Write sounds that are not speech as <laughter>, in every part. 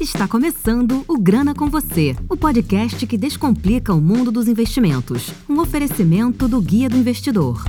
Está começando o Grana com Você, o podcast que descomplica o mundo dos investimentos. Um oferecimento do Guia do Investidor.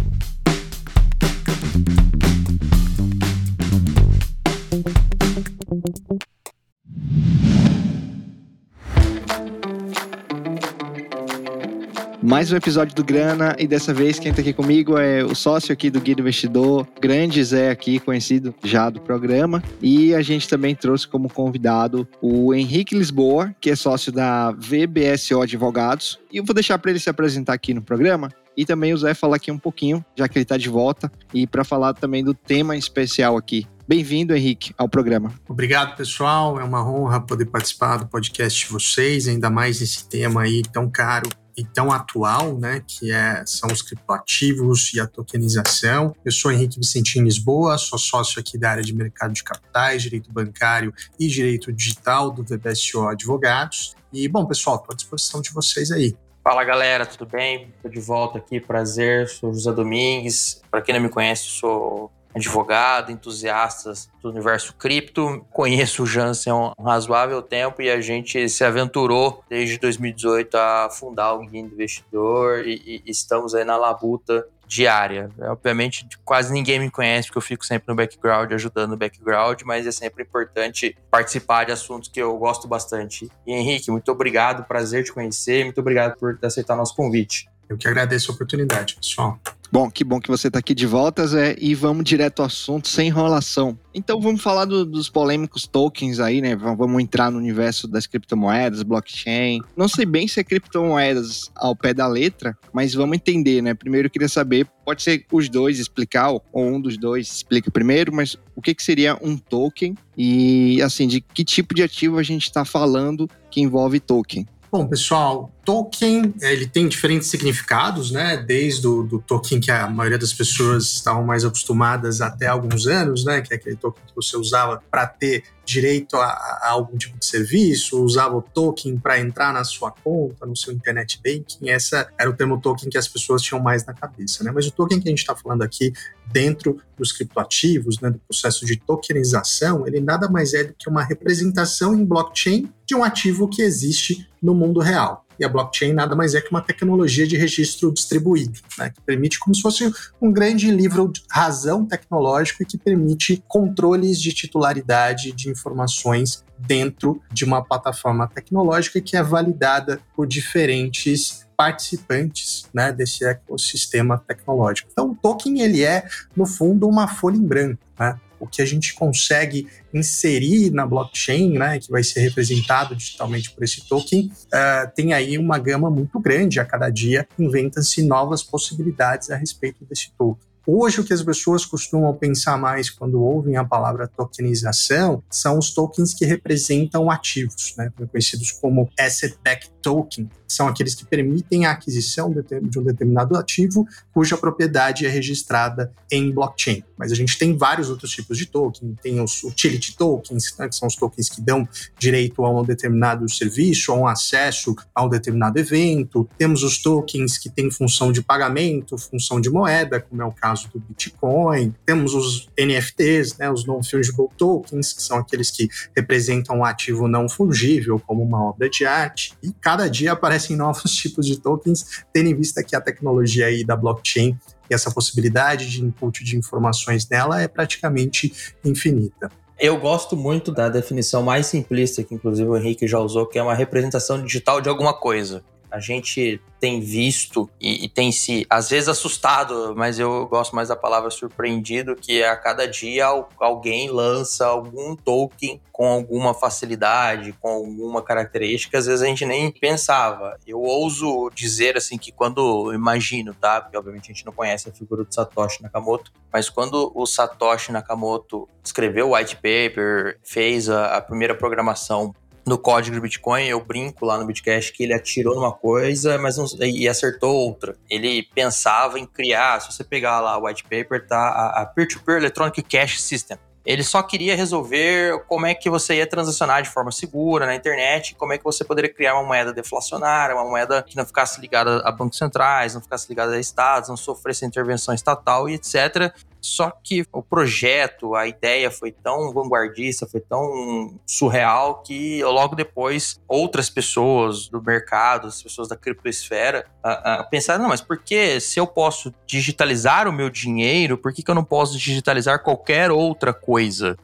Mais um episódio do Grana e dessa vez quem está aqui comigo é o sócio aqui do Guia do Investidor, grande Zé aqui, conhecido já do programa. E a gente também trouxe como convidado o Henrique Lisboa, que é sócio da VBSO Advogados. E eu vou deixar para ele se apresentar aqui no programa e também o Zé falar aqui um pouquinho, já que ele está de volta, e para falar também do tema especial aqui. Bem-vindo, Henrique, ao programa. Obrigado, pessoal. É uma honra poder participar do podcast de vocês, ainda mais nesse tema aí tão caro e tão atual, né, que é, são os criptoativos e a tokenização. Eu sou Henrique Vicentinho Lisboa, sou sócio aqui da área de mercado de capitais, direito bancário e direito digital do VBSO Advogados. E, bom, pessoal, estou à disposição de vocês aí. Fala galera, tudo bem? Estou de volta aqui, prazer. Sou José Domingues. Para quem não me conhece, sou advogado, entusiastas do universo cripto. Conheço o Jansen há um razoável tempo e a gente se aventurou desde 2018 a fundar o Guia Investidor e, e estamos aí na labuta diária. Obviamente, quase ninguém me conhece, porque eu fico sempre no background, ajudando no background, mas é sempre importante participar de assuntos que eu gosto bastante. E Henrique, muito obrigado, prazer te conhecer, muito obrigado por aceitar nosso convite. Eu que agradeço a oportunidade, pessoal. Bom, que bom que você está aqui de volta, Zé, e vamos direto ao assunto, sem enrolação. Então vamos falar do, dos polêmicos tokens aí, né? Vamos entrar no universo das criptomoedas, blockchain. Não sei bem se é criptomoedas ao pé da letra, mas vamos entender, né? Primeiro eu queria saber, pode ser os dois explicar, ou um dos dois explica primeiro, mas o que, que seria um token e, assim, de que tipo de ativo a gente está falando que envolve token? Bom, pessoal, token ele tem diferentes significados, né? Desde o do token que a maioria das pessoas estavam mais acostumadas até alguns anos, né? Que é aquele token que você usava para ter direito a, a, algum tipo de serviço, usava o token para entrar na sua conta, no seu internet banking. Essa era o termo token que as pessoas tinham mais na cabeça, né? Mas o token que a gente está falando aqui dentro dos criptoativos, né, do processo de tokenização, ele nada mais é do que uma representação em blockchain de um ativo que existe no mundo real. E a blockchain nada mais é que uma tecnologia de registro distribuído, né, que permite como se fosse um grande livro de razão tecnológico e que permite controles de titularidade de informações dentro de uma plataforma tecnológica que é validada por diferentes participantes né, desse ecossistema tecnológico. Então, o token ele é, no fundo, uma folha em branco. Né? O que a gente consegue inserir na blockchain, né, que vai ser representado digitalmente por esse token, uh, tem aí uma gama muito grande. A cada dia inventam-se novas possibilidades a respeito desse token. Hoje, o que as pessoas costumam pensar mais quando ouvem a palavra tokenização são os tokens que representam ativos, né, conhecidos como asset-backed token, são aqueles que permitem a aquisição de um determinado ativo cuja propriedade é registrada em blockchain. Mas a gente tem vários outros tipos de token, tem os utility tokens, né, que são os tokens que dão direito a um determinado serviço, a um acesso a um determinado evento, temos os tokens que têm função de pagamento, função de moeda, como é o caso do Bitcoin, temos os NFTs, né, os non-fungible tokens, que são aqueles que representam um ativo não fungível, como uma obra de arte, e dia aparece aparecem novos <laughs> tipos de tokens, tendo em vista que a tecnologia aí da blockchain e essa possibilidade de input de informações nela é praticamente infinita. Eu gosto muito da definição mais simplista que inclusive o Henrique já usou, que é uma representação digital de alguma coisa. A gente tem visto e, e, tem se, às vezes, assustado, mas eu gosto mais da palavra surpreendido, que é a cada dia alguém lança algum token com alguma facilidade, com alguma característica, às vezes a gente nem pensava. Eu ouso dizer, assim, que quando, imagino, tá? Porque obviamente a gente não conhece a figura do Satoshi Nakamoto, mas quando o Satoshi Nakamoto escreveu o white paper, fez a, a primeira programação no código do Bitcoin, eu brinco lá no Bitcash que ele atirou numa coisa mas não, e acertou outra. Ele pensava em criar, se você pegar lá o white paper, tá a Peer-to-Peer -peer Electronic Cash System. Ele só queria resolver como é que você ia transacionar de forma segura na internet, como é que você poderia criar uma moeda deflacionária, uma moeda que não ficasse ligada a bancos centrais, não ficasse ligada a estados, não sofresse intervenção estatal e etc. Só que o projeto, a ideia foi tão vanguardista, foi tão surreal que logo depois outras pessoas do mercado, as pessoas da criptosfera, uh, uh, pensaram: não, mas por que se eu posso digitalizar o meu dinheiro, por que, que eu não posso digitalizar qualquer outra coisa?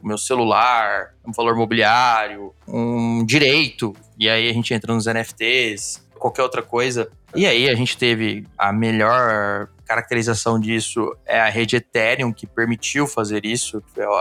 O meu celular, um valor mobiliário, um direito. E aí a gente entra nos NFTs, qualquer outra coisa. E aí a gente teve a melhor caracterização disso é a rede Ethereum, que permitiu fazer isso, que foi o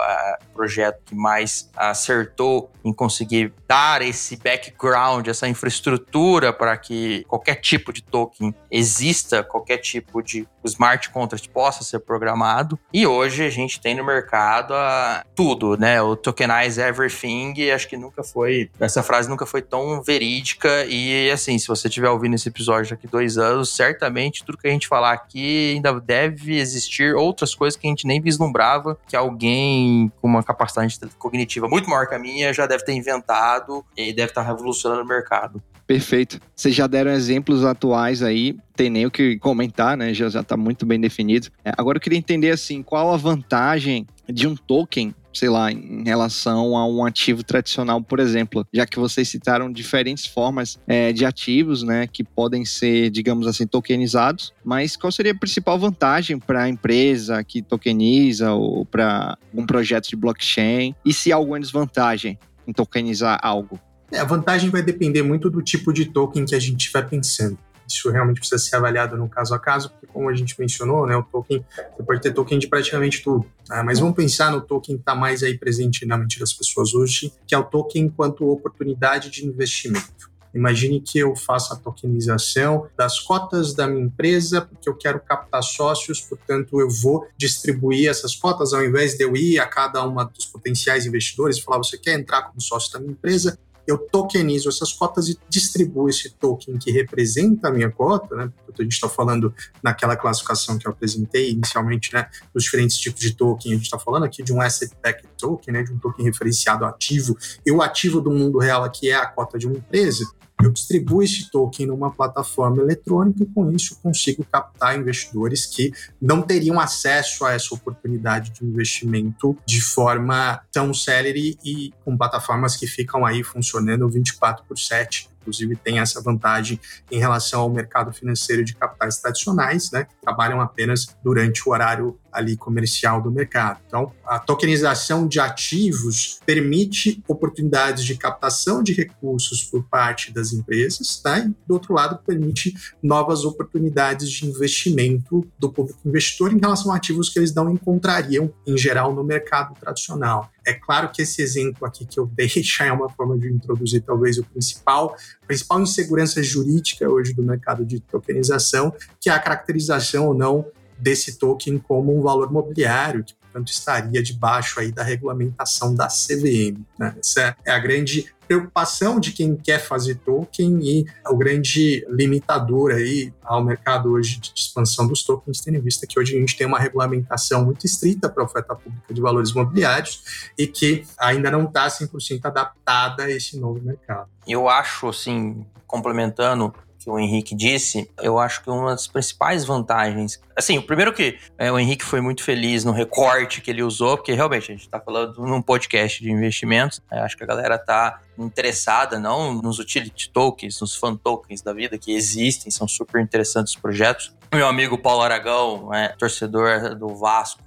projeto que mais acertou em conseguir dar esse background, essa infraestrutura para que qualquer tipo de token exista, qualquer tipo de smart contract possa ser programado. E hoje a gente tem no mercado a, tudo, né? O tokenize everything, acho que nunca foi, essa frase nunca foi tão verídica. E assim, se você estiver ouvindo esse episódio daqui dois anos, certamente tudo que a gente falar aqui ainda deve existir outras coisas que a gente nem vislumbrava, que alguém com uma capacidade cognitiva muito maior que a minha já deve ter inventado e deve estar revolucionando o mercado. Perfeito. Vocês já deram exemplos atuais aí, tem nem o que comentar, né? Já está muito bem definido. É, agora eu queria entender assim, qual a vantagem de um token sei lá, em relação a um ativo tradicional, por exemplo, já que vocês citaram diferentes formas é, de ativos, né, que podem ser, digamos assim, tokenizados, mas qual seria a principal vantagem para a empresa que tokeniza ou para um projeto de blockchain? E se há alguma desvantagem em tokenizar algo? É, a vantagem vai depender muito do tipo de token que a gente estiver pensando. Isso realmente precisa ser avaliado no caso a caso, porque como a gente mencionou, né, o token, você pode ter token de praticamente tudo. Né? Mas vamos pensar no token que está mais aí presente na mente das pessoas hoje, que é o token enquanto oportunidade de investimento. Imagine que eu faça a tokenização das cotas da minha empresa, porque eu quero captar sócios, portanto, eu vou distribuir essas cotas, ao invés de eu ir a cada uma dos potenciais investidores e falar: você quer entrar como sócio da minha empresa? Eu tokenizo essas cotas e distribuo esse token que representa a minha cota, né? a gente está falando naquela classificação que eu apresentei inicialmente, né? Dos diferentes tipos de token, a gente está falando aqui de um asset backed token, né? De um token referenciado ativo. E o ativo do mundo real aqui é a cota de uma empresa eu distribuo esse token numa plataforma eletrônica e com isso consigo captar investidores que não teriam acesso a essa oportunidade de investimento de forma tão célere e com plataformas que ficam aí funcionando 24 por 7 inclusive tem essa vantagem em relação ao mercado financeiro de capitais tradicionais, né, que trabalham apenas durante o horário ali comercial do mercado. Então, a tokenização de ativos permite oportunidades de captação de recursos por parte das empresas, tá? e do outro lado permite novas oportunidades de investimento do público investidor em relação a ativos que eles não encontrariam em geral no mercado tradicional. É claro que esse exemplo aqui que eu dei é uma forma de introduzir talvez o principal, principal insegurança jurídica hoje do mercado de tokenização, que é a caracterização ou não desse token como um valor mobiliário, que portanto estaria debaixo aí da regulamentação da CVM. Né? Essa é a grande preocupação de quem quer fazer token e o grande limitador aí ao mercado hoje de expansão dos tokens, tendo em vista que hoje a gente tem uma regulamentação muito estrita para a oferta pública de valores imobiliários e que ainda não está 100% adaptada a esse novo mercado. Eu acho, assim, complementando que o Henrique disse, eu acho que uma das principais vantagens. Assim, o primeiro que é, o Henrique foi muito feliz no recorte que ele usou, porque realmente a gente está falando num podcast de investimentos. É, acho que a galera está interessada não nos utility tokens, nos fan tokens da vida que existem, são super interessantes os projetos. Meu amigo Paulo Aragão, é, torcedor do Vasco,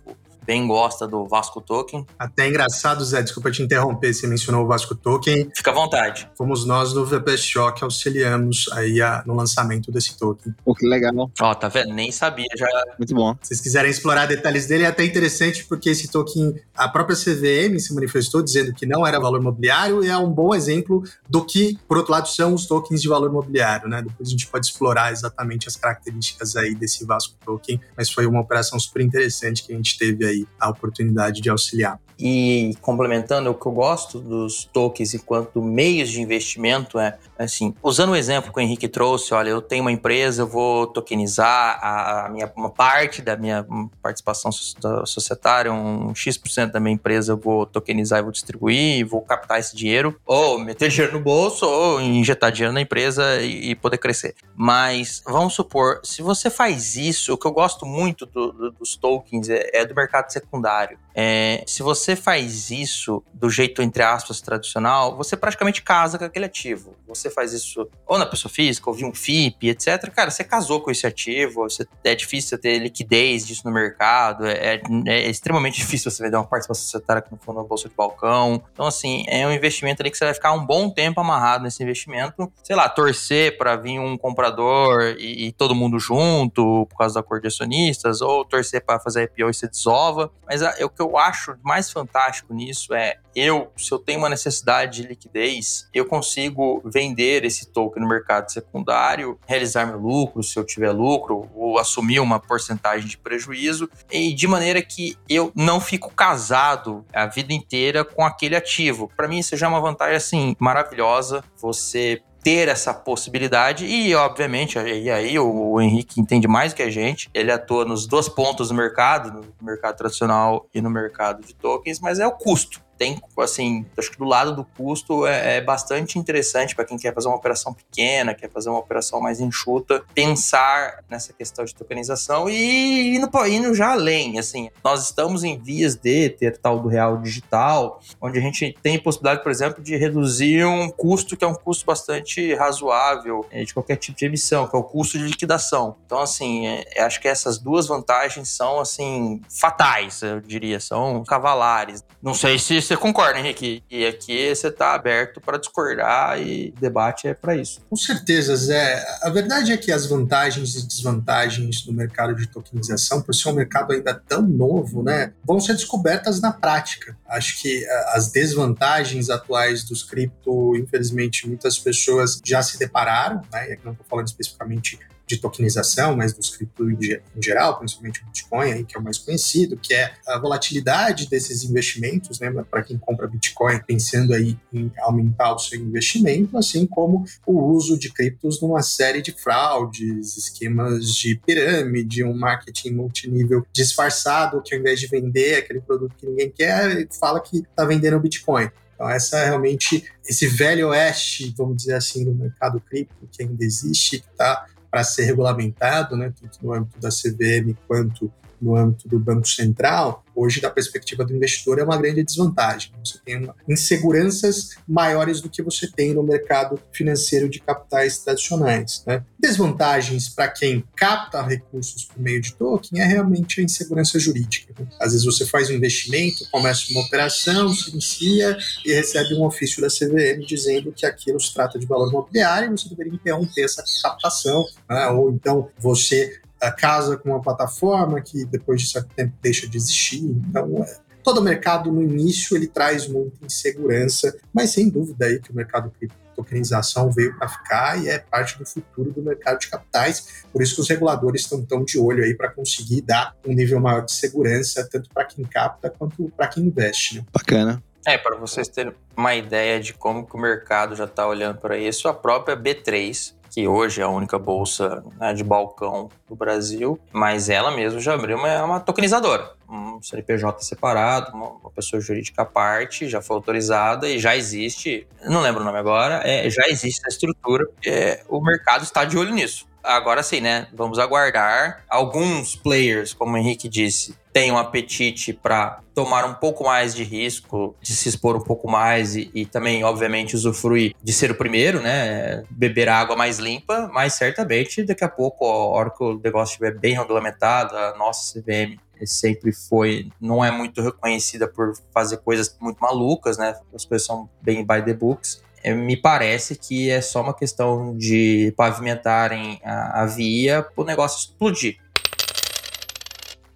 bem gosta do Vasco Token. Até engraçado, Zé, desculpa te interromper, você mencionou o Vasco Token. Fica à vontade. Fomos nós do VPSO que auxiliamos aí a, no lançamento desse token. Pô, que legal. Ó, tá vendo? Nem sabia já. Muito bom. Se vocês quiserem explorar detalhes dele, é até interessante porque esse token, a própria CVM se manifestou dizendo que não era valor mobiliário e é um bom exemplo do que, por outro lado, são os tokens de valor mobiliário, né? Depois a gente pode explorar exatamente as características aí desse Vasco Token, mas foi uma operação super interessante que a gente teve aí aí a oportunidade de auxiliar. E complementando, o que eu gosto dos tokens enquanto meios de investimento é, assim, usando o exemplo que o Henrique trouxe, olha, eu tenho uma empresa, eu vou tokenizar a, minha, uma parte da minha participação societária, um X% da minha empresa eu vou tokenizar e vou distribuir, vou captar esse dinheiro, ou meter dinheiro no bolso, ou injetar dinheiro na empresa e, e poder crescer. Mas, vamos supor, se você faz isso, o que eu gosto muito do, do, dos tokens é, é do mercado secundário. É, se você faz isso do jeito, entre aspas, tradicional, você praticamente casa com aquele ativo. Você faz isso ou na pessoa física, ou via um FIP, etc. Cara, você casou com esse ativo, você, é difícil ter liquidez disso no mercado, é, é, extremamente <laughs> difícil você vender uma participação societária que não for na bolsa de balcão. Então, assim, é um investimento ali que você vai ficar um bom tempo amarrado nesse investimento. Sei lá, torcer para vir um comprador e, e, todo mundo junto por causa da cor de acionistas, ou torcer para fazer IPO e se desova. Mas a, o que eu acho mais fantástico nisso é eu, se eu tenho uma necessidade de liquidez, eu consigo vender esse token no mercado secundário, realizar meu lucro, se eu tiver lucro, ou assumir uma porcentagem de prejuízo, e de maneira que eu não fico casado a vida inteira com aquele ativo. Para mim, isso já é uma vantagem assim maravilhosa. Você ter essa possibilidade e, obviamente, e aí o, o, Henrique entende mais que a gente, ele atua nos dois pontos do mercado, no mercado tradicional e no mercado de tokens, mas é o custo tem, assim, acho que do lado do custo é, é bastante interessante para quem quer fazer uma operação pequena, quer fazer uma operação mais enxuta, pensar nessa questão de tokenização e indo, indo já além, assim, nós estamos em vias de ter tal do real digital, onde a gente tem possibilidade, por exemplo, de reduzir um custo que é um custo bastante razoável é, de qualquer tipo de emissão, que é o custo de liquidação. Então, assim, é, acho que essas duas vantagens são, assim, fatais, eu diria, são cavalares. Não sei se você concorda, Henrique? E aqui você está aberto para discordar e debate é para isso. Com certeza, Zé. A verdade é que as vantagens e desvantagens do mercado de tokenização, por ser um mercado ainda tão novo, né, vão ser descobertas na prática. Acho que as desvantagens atuais dos cripto, infelizmente, muitas pessoas já se depararam, né, e aqui não estou falando especificamente de tokenização, mas dos cripto em geral, principalmente o Bitcoin, aí, que é o mais conhecido, que é a volatilidade desses investimentos, né, para quem compra Bitcoin pensando aí em aumentar o seu investimento, assim como o uso de criptos numa série de fraudes, esquemas de pirâmide, um marketing multinível disfarçado, que ao invés de vender aquele produto que ninguém quer, fala que está vendendo Bitcoin. Então, essa é realmente esse velho oeste, vamos dizer assim, do mercado cripto que ainda existe, que está para ser regulamentado, né, tanto no âmbito da CVM quanto no âmbito do Banco Central, hoje, da perspectiva do investidor, é uma grande desvantagem. Você tem inseguranças maiores do que você tem no mercado financeiro de capitais tradicionais. Né? Desvantagens para quem capta recursos por meio de token é realmente a insegurança jurídica. Né? Às vezes você faz um investimento, começa uma operação, se inicia e recebe um ofício da CVM dizendo que aquilo se trata de valor imobiliário e você deveria interromper essa captação. Né? Ou então você casa com uma plataforma que depois de certo tempo deixa de existir. Então, é, todo mercado no início ele traz muita insegurança, mas sem dúvida aí que o mercado de tokenização veio para ficar e é parte do futuro do mercado de capitais. Por isso que os reguladores estão tão de olho aí para conseguir dar um nível maior de segurança tanto para quem capta quanto para quem investe. Né? Bacana. É, para vocês terem uma ideia de como que o mercado já está olhando para isso, a própria B3 que hoje é a única bolsa né, de balcão do Brasil, mas ela mesma já abriu uma, uma tokenizadora, um CNPJ separado, uma, uma, pessoa jurídica à parte, já foi autorizada e já existe, não lembro o nome agora, é, já existe a estrutura, é, o mercado está de olho nisso. Agora sim, né? Vamos aguardar. Alguns players, como o Henrique disse, têm um apetite para tomar um pouco mais de risco, de se expor um pouco mais e, e, também, obviamente, usufruir de ser o primeiro, né? Beber água mais limpa, mas certamente daqui a pouco, a hora que o negócio estiver bem regulamentado, a nossa CVM sempre foi, não é muito reconhecida por fazer coisas muito malucas, né? As coisas são bem by the books. É, me parece que é só uma questão de pavimentarem a, a via para o negócio explodir.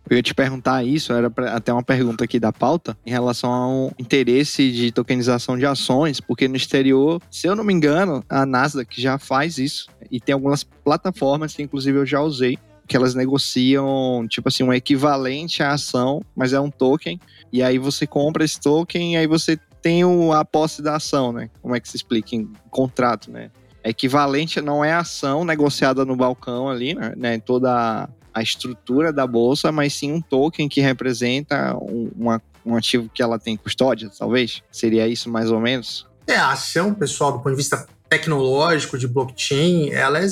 Eu ia te perguntar isso, era até uma pergunta aqui da pauta, em relação ao interesse de tokenização de ações, porque no exterior, se eu não me engano, a Nasdaq já faz isso, e tem algumas plataformas que inclusive eu já usei, que elas negociam, tipo assim, um equivalente à ação, mas é um token. E aí você compra esse token e aí você tem o, a posse da ação, né? Como é que se explica em contrato, né? Equivalente não é ação negociada no balcão ali, né? né toda a estrutura da bolsa, mas sim um token que representa um, uma, um ativo que ela tem custódia, talvez? Seria isso mais ou menos? É, a ação, pessoal, do ponto de vista tecnológico de blockchain, ela é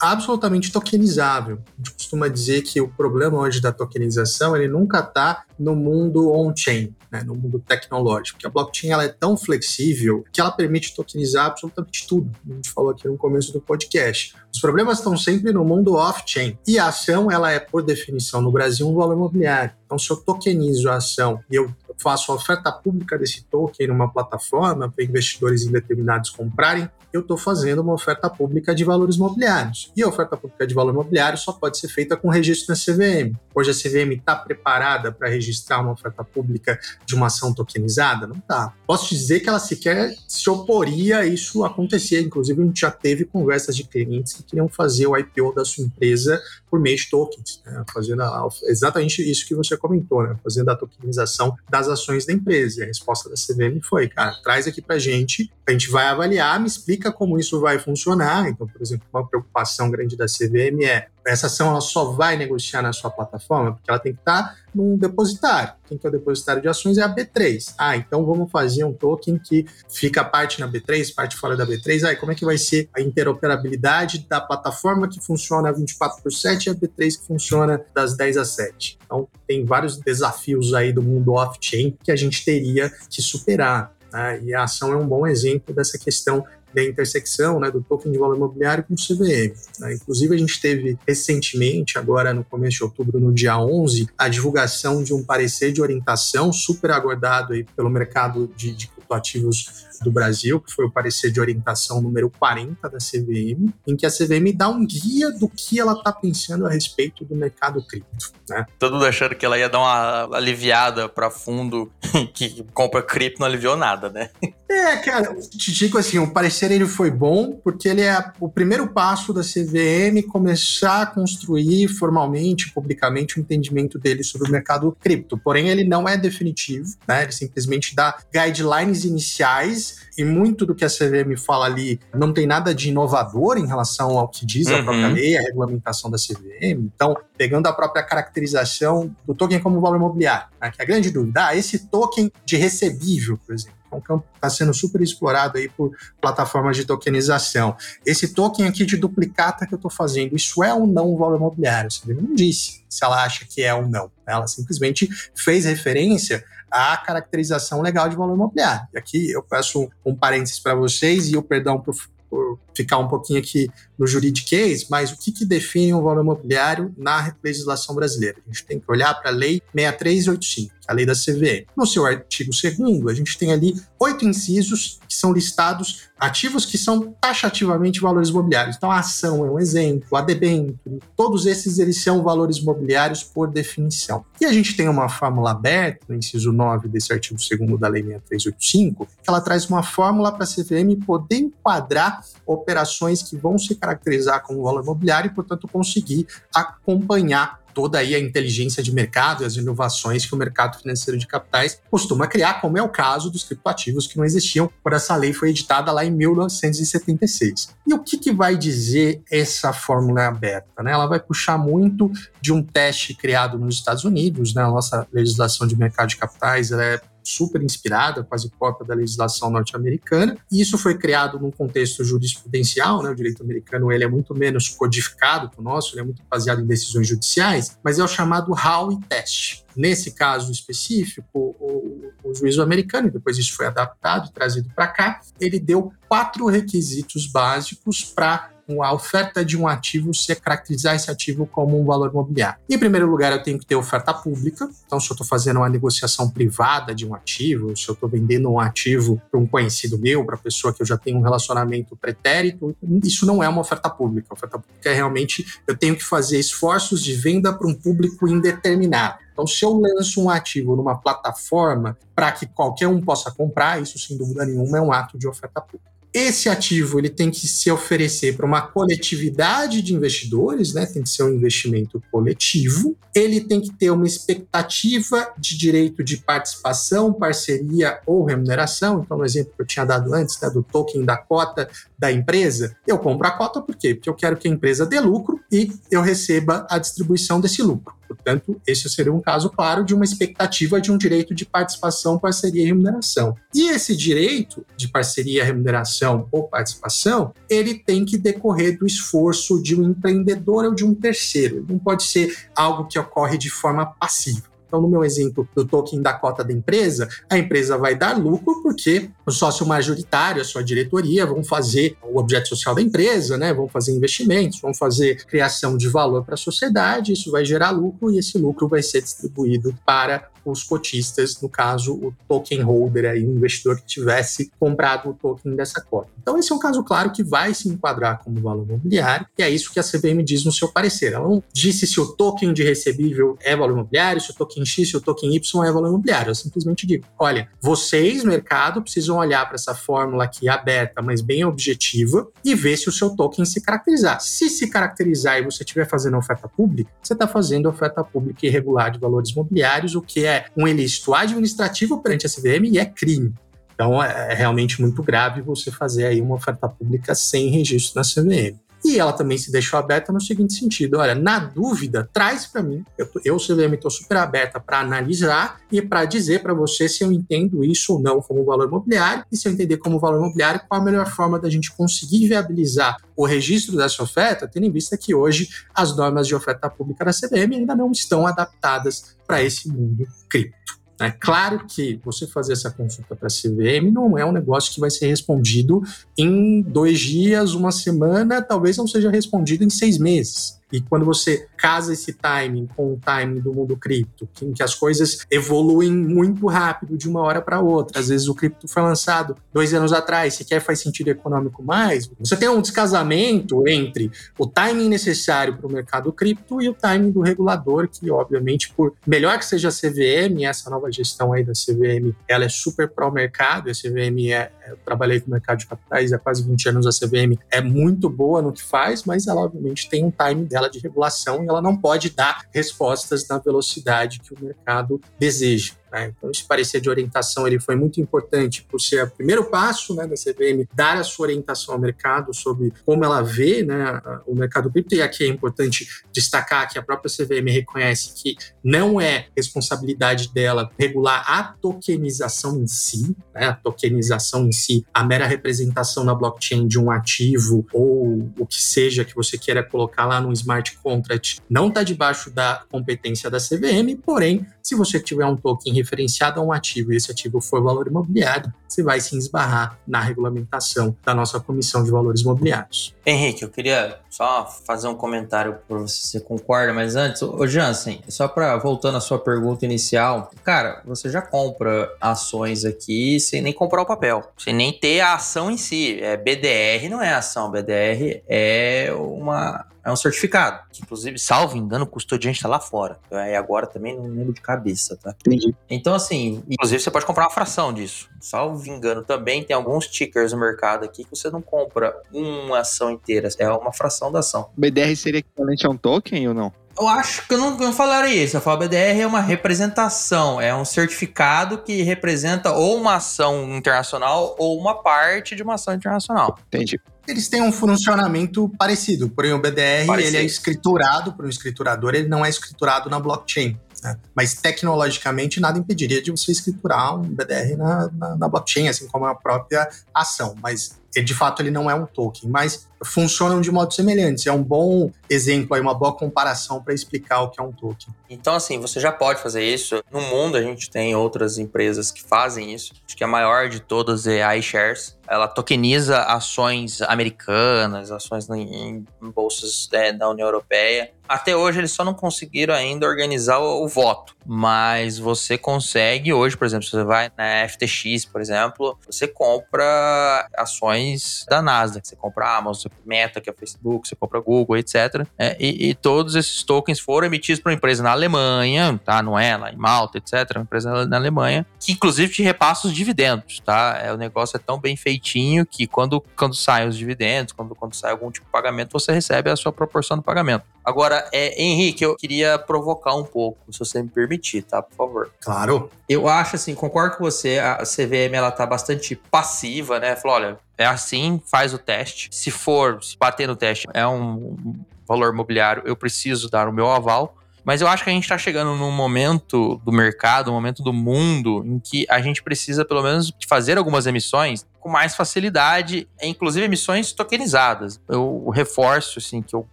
absolutamente tokenizável. A gente costuma dizer que o problema hoje da tokenização ele nunca está no mundo on-chain, né, no mundo tecnológico. Porque a blockchain ela é tão flexível que ela permite tokenizar absolutamente tudo. A gente falou aqui no começo do podcast. Os problemas estão sempre no mundo off-chain. E a ação, ela é, por definição, no Brasil, um valor imobiliário. Então, se eu tokenizo a ação e eu faço oferta pública desse token numa plataforma para investidores indeterminados comprarem, eu estou fazendo uma oferta pública de valores imobiliários. E a oferta pública de valor imobiliário só pode ser feita com registro na CVM. Hoje a CVM está preparada para registrar uma oferta pública de uma ação tokenizada? Não está. Posso dizer que ela sequer se oporia a isso acontecer. Inclusive, a gente já teve conversas de clientes que queriam fazer o IPO da sua empresa por meio de tokens, né? fazendo a, exatamente isso que você comentou, né? fazendo a tokenização das ações da empresa. E a resposta da CVM foi, cara, traz aqui para gente, a gente vai avaliar, me explica como isso vai funcionar. Então, por exemplo, uma preocupação grande da CVM é essa ação ela só vai negociar na sua plataforma porque ela tem que estar num depositário. Quem que é o depositário de ações é a B3. Ah, então vamos fazer um token que fica parte na B3, parte fora da B3. Aí, como é que vai ser a interoperabilidade da plataforma que funciona 24 por 7 e a B3 que funciona das 10 às 7? Então, tem vários desafios aí do mundo off-chain que a gente teria que superar. Né? E a ação é um bom exemplo dessa questão da intersecção né, do token de valor imobiliário com o CVM. Né? Inclusive, a gente teve recentemente, agora no começo de outubro, no dia 11, a divulgação de um parecer de orientação super aguardado aí pelo mercado de, de criptoativos do Brasil, que foi o parecer de orientação número 40 da CVM, em que a CVM dá um guia do que ela está pensando a respeito do mercado cripto. Né? Todo mundo achando que ela ia dar uma aliviada para fundo <laughs> que compra cripto, não aliviou nada, né? É, cara, te digo assim, o parecer ele foi bom porque ele é o primeiro passo da CVM começar a construir formalmente, publicamente, o entendimento dele sobre o mercado cripto. Porém, ele não é definitivo, né? Ele simplesmente dá guidelines iniciais e muito do que a CVM fala ali não tem nada de inovador em relação ao que diz uhum. a própria lei, a regulamentação da CVM. Então, pegando a própria caracterização do token como valor imobiliário, né? que é a grande dúvida, ah, esse token de recebível, por exemplo, é um campo que está sendo super explorado aí por plataformas de tokenização. Esse token aqui de duplicata que eu estou fazendo, isso é ou não um valor imobiliário? Você não disse se ela acha que é ou não. Ela simplesmente fez referência à caracterização legal de valor imobiliário. E aqui eu peço um parênteses para vocês e o perdão por por ficar um pouquinho aqui no juridiquês, mas o que, que define um valor imobiliário na legislação brasileira? A gente tem que olhar para a Lei 6385, que é a lei da CVM. No seu artigo 2 a gente tem ali oito incisos que são listados ativos que são taxativamente valores imobiliários. Então, a ação é um exemplo, a debênture, todos esses eles são valores imobiliários por definição. E a gente tem uma fórmula aberta, no inciso 9 desse artigo 2 da Lei 6385, que ela traz uma fórmula para a CVM poder enquadrar operações que vão se caracterizar como valor imobiliário e, portanto, conseguir acompanhar toda aí a inteligência de mercado e as inovações que o mercado financeiro de capitais costuma criar, como é o caso dos criptoativos que não existiam quando essa lei foi editada lá em 1976. E o que, que vai dizer essa fórmula aberta? Né? Ela vai puxar muito de um teste criado nos Estados Unidos, né? a nossa legislação de mercado de capitais é super inspirada, quase cópia da legislação norte-americana, e isso foi criado num contexto jurisprudencial, né? o direito americano ele é muito menos codificado que o nosso, ele é muito baseado em decisões judiciais, mas é o chamado Howey Test. Nesse caso específico, o, o juízo americano, e depois isso foi adaptado e trazido para cá, ele deu quatro requisitos básicos para a oferta de um ativo se caracterizar esse ativo como um valor imobiliário. Em primeiro lugar, eu tenho que ter oferta pública. Então, se eu estou fazendo uma negociação privada de um ativo, se eu estou vendendo um ativo para um conhecido meu, para pessoa que eu já tenho um relacionamento pretérito, isso não é uma oferta pública. A oferta pública é realmente eu tenho que fazer esforços de venda para um público indeterminado. Então, se eu lanço um ativo numa plataforma para que qualquer um possa comprar, isso sem dúvida nenhuma é um ato de oferta pública. Esse ativo ele tem que se oferecer para uma coletividade de investidores, né? Tem que ser um investimento coletivo. Ele tem que ter uma expectativa de direito de participação, parceria ou remuneração. Então, no exemplo que eu tinha dado antes, né, do token da cota da empresa, eu compro a cota por quê? Porque eu quero que a empresa dê lucro e eu receba a distribuição desse lucro. Portanto, esse seria um caso claro de uma expectativa de um direito de participação, parceria e remuneração. E esse direito de parceria, remuneração ou participação, ele tem que decorrer do esforço de um empreendedor ou de um terceiro. Não pode ser algo que ocorre de forma passiva. Então, no meu exemplo do token da cota da empresa, a empresa vai dar lucro porque o sócio majoritário, a sua diretoria, vão fazer o objeto social da empresa, né? vão fazer investimentos, vão fazer criação de valor para a sociedade, isso vai gerar lucro e esse lucro vai ser distribuído para os cotistas, no caso, o token holder, aí, o investidor que tivesse comprado o token dessa cota. Então, esse é um caso claro que vai se enquadrar como valor imobiliário, e é isso que a CVM diz no seu parecer. Ela não disse se o token de recebível é valor imobiliário, se o token X, se o token Y é valor imobiliário. Eu simplesmente digo: olha, vocês, mercado, precisam olhar para essa fórmula aqui aberta, mas bem objetiva, e ver se o seu token se caracterizar. Se se caracterizar e você estiver fazendo oferta pública, você está fazendo oferta pública irregular de valores imobiliários, o que é um ilícito administrativo perante a CVM e é crime. Então é, é realmente muito grave você fazer aí uma oferta pública sem registro na CVM. E ela também se deixou aberta no seguinte sentido: olha, na dúvida, traz para mim. Eu, eu CVM, estou super aberta para analisar e para dizer para você se eu entendo isso ou não como valor imobiliário. E se eu entender como valor imobiliário, qual a melhor forma da gente conseguir viabilizar o registro dessa oferta, tendo em vista que hoje as normas de oferta pública da CVM ainda não estão adaptadas para esse mundo cripto. É claro que você fazer essa consulta para a CVM não é um negócio que vai ser respondido em dois dias, uma semana, talvez não seja respondido em seis meses. E quando você casa esse timing com o timing do mundo cripto, em que as coisas evoluem muito rápido de uma hora para outra, às vezes o cripto foi lançado dois anos atrás, sequer faz sentido econômico mais, você tem um descasamento entre o timing necessário para o mercado cripto e o timing do regulador, que obviamente, por melhor que seja a CVM, essa nova gestão aí da CVM, ela é super pró-mercado, a CVM é, eu trabalhei com o mercado de capitais há quase 20 anos, a CVM é muito boa no que faz, mas ela obviamente tem um timing dela de regulação e ela não pode dar respostas na velocidade que o mercado deseja. Né? Então, esse parecer de orientação ele foi muito importante por ser o primeiro passo né, da CVM dar a sua orientação ao mercado sobre como ela vê né, o mercado cripto. E aqui é importante destacar que a própria CVM reconhece que não é responsabilidade dela regular a tokenização em si, né, a tokenização em si, a mera representação na blockchain de um ativo ou o que seja que você queira colocar lá no smart contract, não está debaixo da competência da CVM, porém, se você tiver um token referenciado a um ativo e esse ativo for valor imobiliário, você vai se esbarrar na regulamentação da nossa Comissão de Valores Imobiliários. Henrique, eu queria só fazer um comentário para você se concorda, mas antes, ô Jansen, só para voltando à sua pergunta inicial, cara, você já compra ações aqui sem nem comprar o papel, sem nem ter a ação em si. É BDR não é ação, BDR é uma é um certificado, que inclusive, salvo engano, o custodiante está lá fora. Aí agora também não lembro de cabeça, tá? Entendi. Então, assim, inclusive você pode comprar uma fração disso. Salvo engano, também tem alguns tickers no mercado aqui que você não compra uma ação inteira, é uma fração da ação. BDR seria equivalente a um token ou não? Eu acho que eu não, não falaria isso. Eu falo BDR é uma representação, é um certificado que representa ou uma ação internacional ou uma parte de uma ação internacional. Entendi eles têm um funcionamento parecido, porém o BDR parecido. ele é escriturado para o escriturador, ele não é escriturado na blockchain. Né? Mas tecnologicamente nada impediria de você escriturar um BDR na, na, na blockchain, assim como a própria ação. Mas de fato ele não é um token, mas funcionam de modo semelhante. É um bom exemplo aí, uma boa comparação para explicar o que é um token. Então, assim, você já pode fazer isso. No mundo, a gente tem outras empresas que fazem isso. Acho que a maior de todas é a iShares. Ela tokeniza ações americanas, ações em, bolsas é, da União Europeia. Até hoje, eles só não conseguiram ainda organizar o, o voto. Mas você consegue hoje, por exemplo, se você vai na FTX, por exemplo, você compra ações ações da Nasdaq. Você compra a Amazon, Meta, que é o Facebook, você compra Google, etc. É, e, e, todos esses tokens foram emitidos por uma empresa na Alemanha, tá? Não é lá em Malta, etc. Uma empresa na Alemanha, que inclusive te repassa os dividendos, tá? É, o negócio é tão bem feitinho que quando, quando saem os dividendos, quando, quando sai algum tipo de pagamento, você recebe a sua proporção do pagamento. Agora, é, Henrique, eu queria provocar um pouco, se você me permitir, tá? Por favor. Claro. Eu acho assim, concordo com você, a CVM ela tá bastante passiva, né? Falou, olha, é assim, faz o teste. Se for, se bater no teste, é um valor imobiliário, eu preciso dar o meu aval. Mas eu acho que a gente está chegando num momento do mercado, um momento do mundo, em que a gente precisa, pelo menos, fazer algumas emissões com mais facilidade, inclusive emissões tokenizadas. Eu reforço, assim, que eu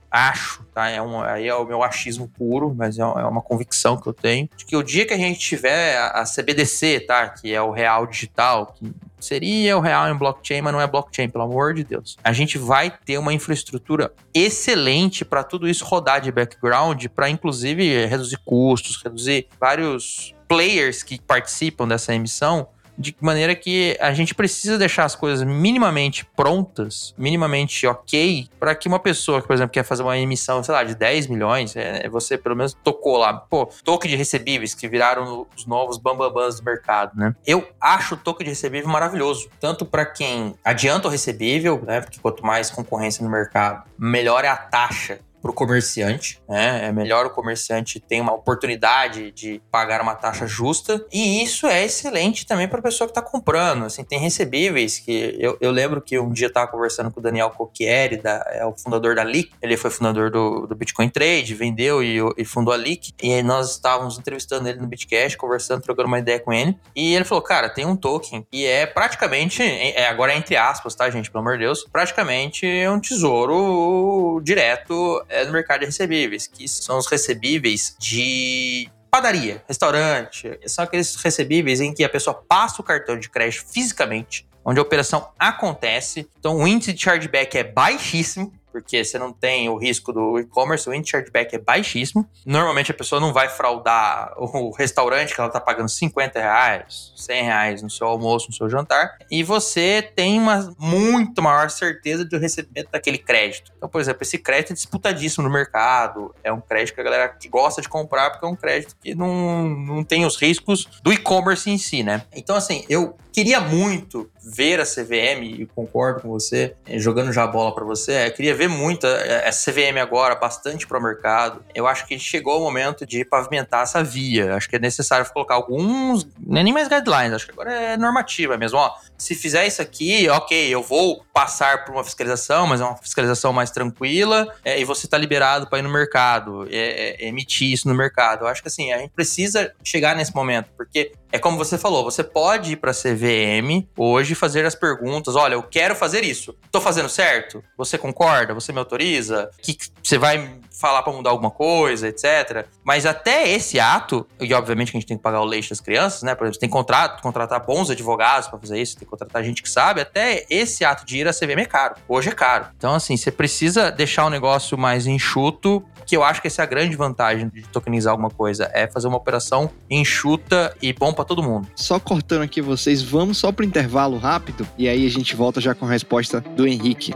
acho, tá? É um, aí é o meu achismo puro, mas é, é uma convicção que eu tenho, de que o dia que a gente tiver a CBDC, tá? Que é o real digital, que seria o real em blockchain, mas não é blockchain, pelo amor de Deus. A gente vai ter uma infraestrutura excelente para tudo isso rodar de background, para inclusive reduzir custos, reduzir vários players que participam dessa emissão de maneira que a gente precisa deixar as coisas minimamente prontas, minimamente ok, para que uma pessoa que, por exemplo, quer fazer uma emissão, sei lá, de 10 milhões, é, você pelo menos tocou lá, pô, token de recebíveis que viraram os novos bambambans do mercado, né? Eu acho o token de recebível maravilhoso, tanto para quem adianta o recebível, né? Porque quanto mais concorrência no mercado, melhor é a taxa para o comerciante, né? É melhor o comerciante ter uma oportunidade de pagar uma taxa justa e isso é excelente também para a pessoa que está comprando. Assim, tem recebíveis que eu, eu lembro que um dia estava conversando com o Daniel Cocchieri, da, é o fundador da Leak. Ele foi fundador do, do Bitcoin Trade, vendeu e, e fundou a Leak. E nós estávamos entrevistando ele no Bitcash, conversando, trocando uma ideia com ele. E ele falou, cara, tem um token que é praticamente, é, agora é entre aspas, tá, gente, pelo amor de Deus, praticamente um tesouro direto é, no mercado de recebíveis, que são os recebíveis de padaria, restaurante. São aqueles recebíveis em que a pessoa passa o cartão de crédito fisicamente, onde a operação acontece. Então o índice de chargeback é baixíssimo porque você não tem o risco do e-commerce, o índice chargeback é baixíssimo. Normalmente a pessoa não vai fraudar o restaurante que ela está pagando 50 reais, 100 reais no seu almoço, no seu jantar, e você tem uma muito maior certeza do recebimento daquele crédito. Então, por exemplo, esse crédito é disputadíssimo no mercado, é um crédito que a galera gosta de comprar porque é um crédito que não, não tem os riscos do e-commerce em si, né? Então, assim, eu queria muito ver a CVM, e concordo com você, jogando já a bola para você, eu queria ver muito a CVM agora, bastante para o mercado. Eu acho que chegou o momento de pavimentar essa via. Acho que é necessário colocar alguns, é nem mais guidelines, acho que agora é normativa mesmo. Ó, se fizer isso aqui, ok, eu vou passar por uma fiscalização, mas é uma fiscalização mais tranquila, é, e você está liberado para ir no mercado, é, é, emitir isso no mercado. Eu acho que assim, a gente precisa chegar nesse momento, porque é como você falou, você pode ir para a CVM hoje fazer as perguntas, olha, eu quero fazer isso. Estou fazendo certo? Você concorda? Você me autoriza? Que você vai falar para mudar alguma coisa, etc. Mas até esse ato, e obviamente que a gente tem que pagar o leite das crianças, né? Por exemplo, tem que contratar, contratar bons advogados para fazer isso, tem que contratar gente que sabe, até esse ato de ir à CVM é caro. Hoje é caro. Então, assim, você precisa deixar o negócio mais enxuto, que eu acho que essa é a grande vantagem de tokenizar alguma coisa, é fazer uma operação enxuta e bom para todo mundo. Só cortando aqui vocês, vamos só pro intervalo rápido e aí a gente volta já com a resposta do Henrique.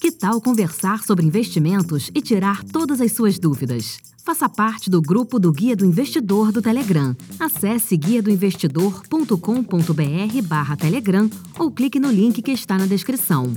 Que tal conversar sobre investimentos e tirar todas as suas dúvidas? Faça parte do grupo do Guia do Investidor do Telegram. Acesse guiadoinvestidor.com.br barra Telegram ou clique no link que está na descrição.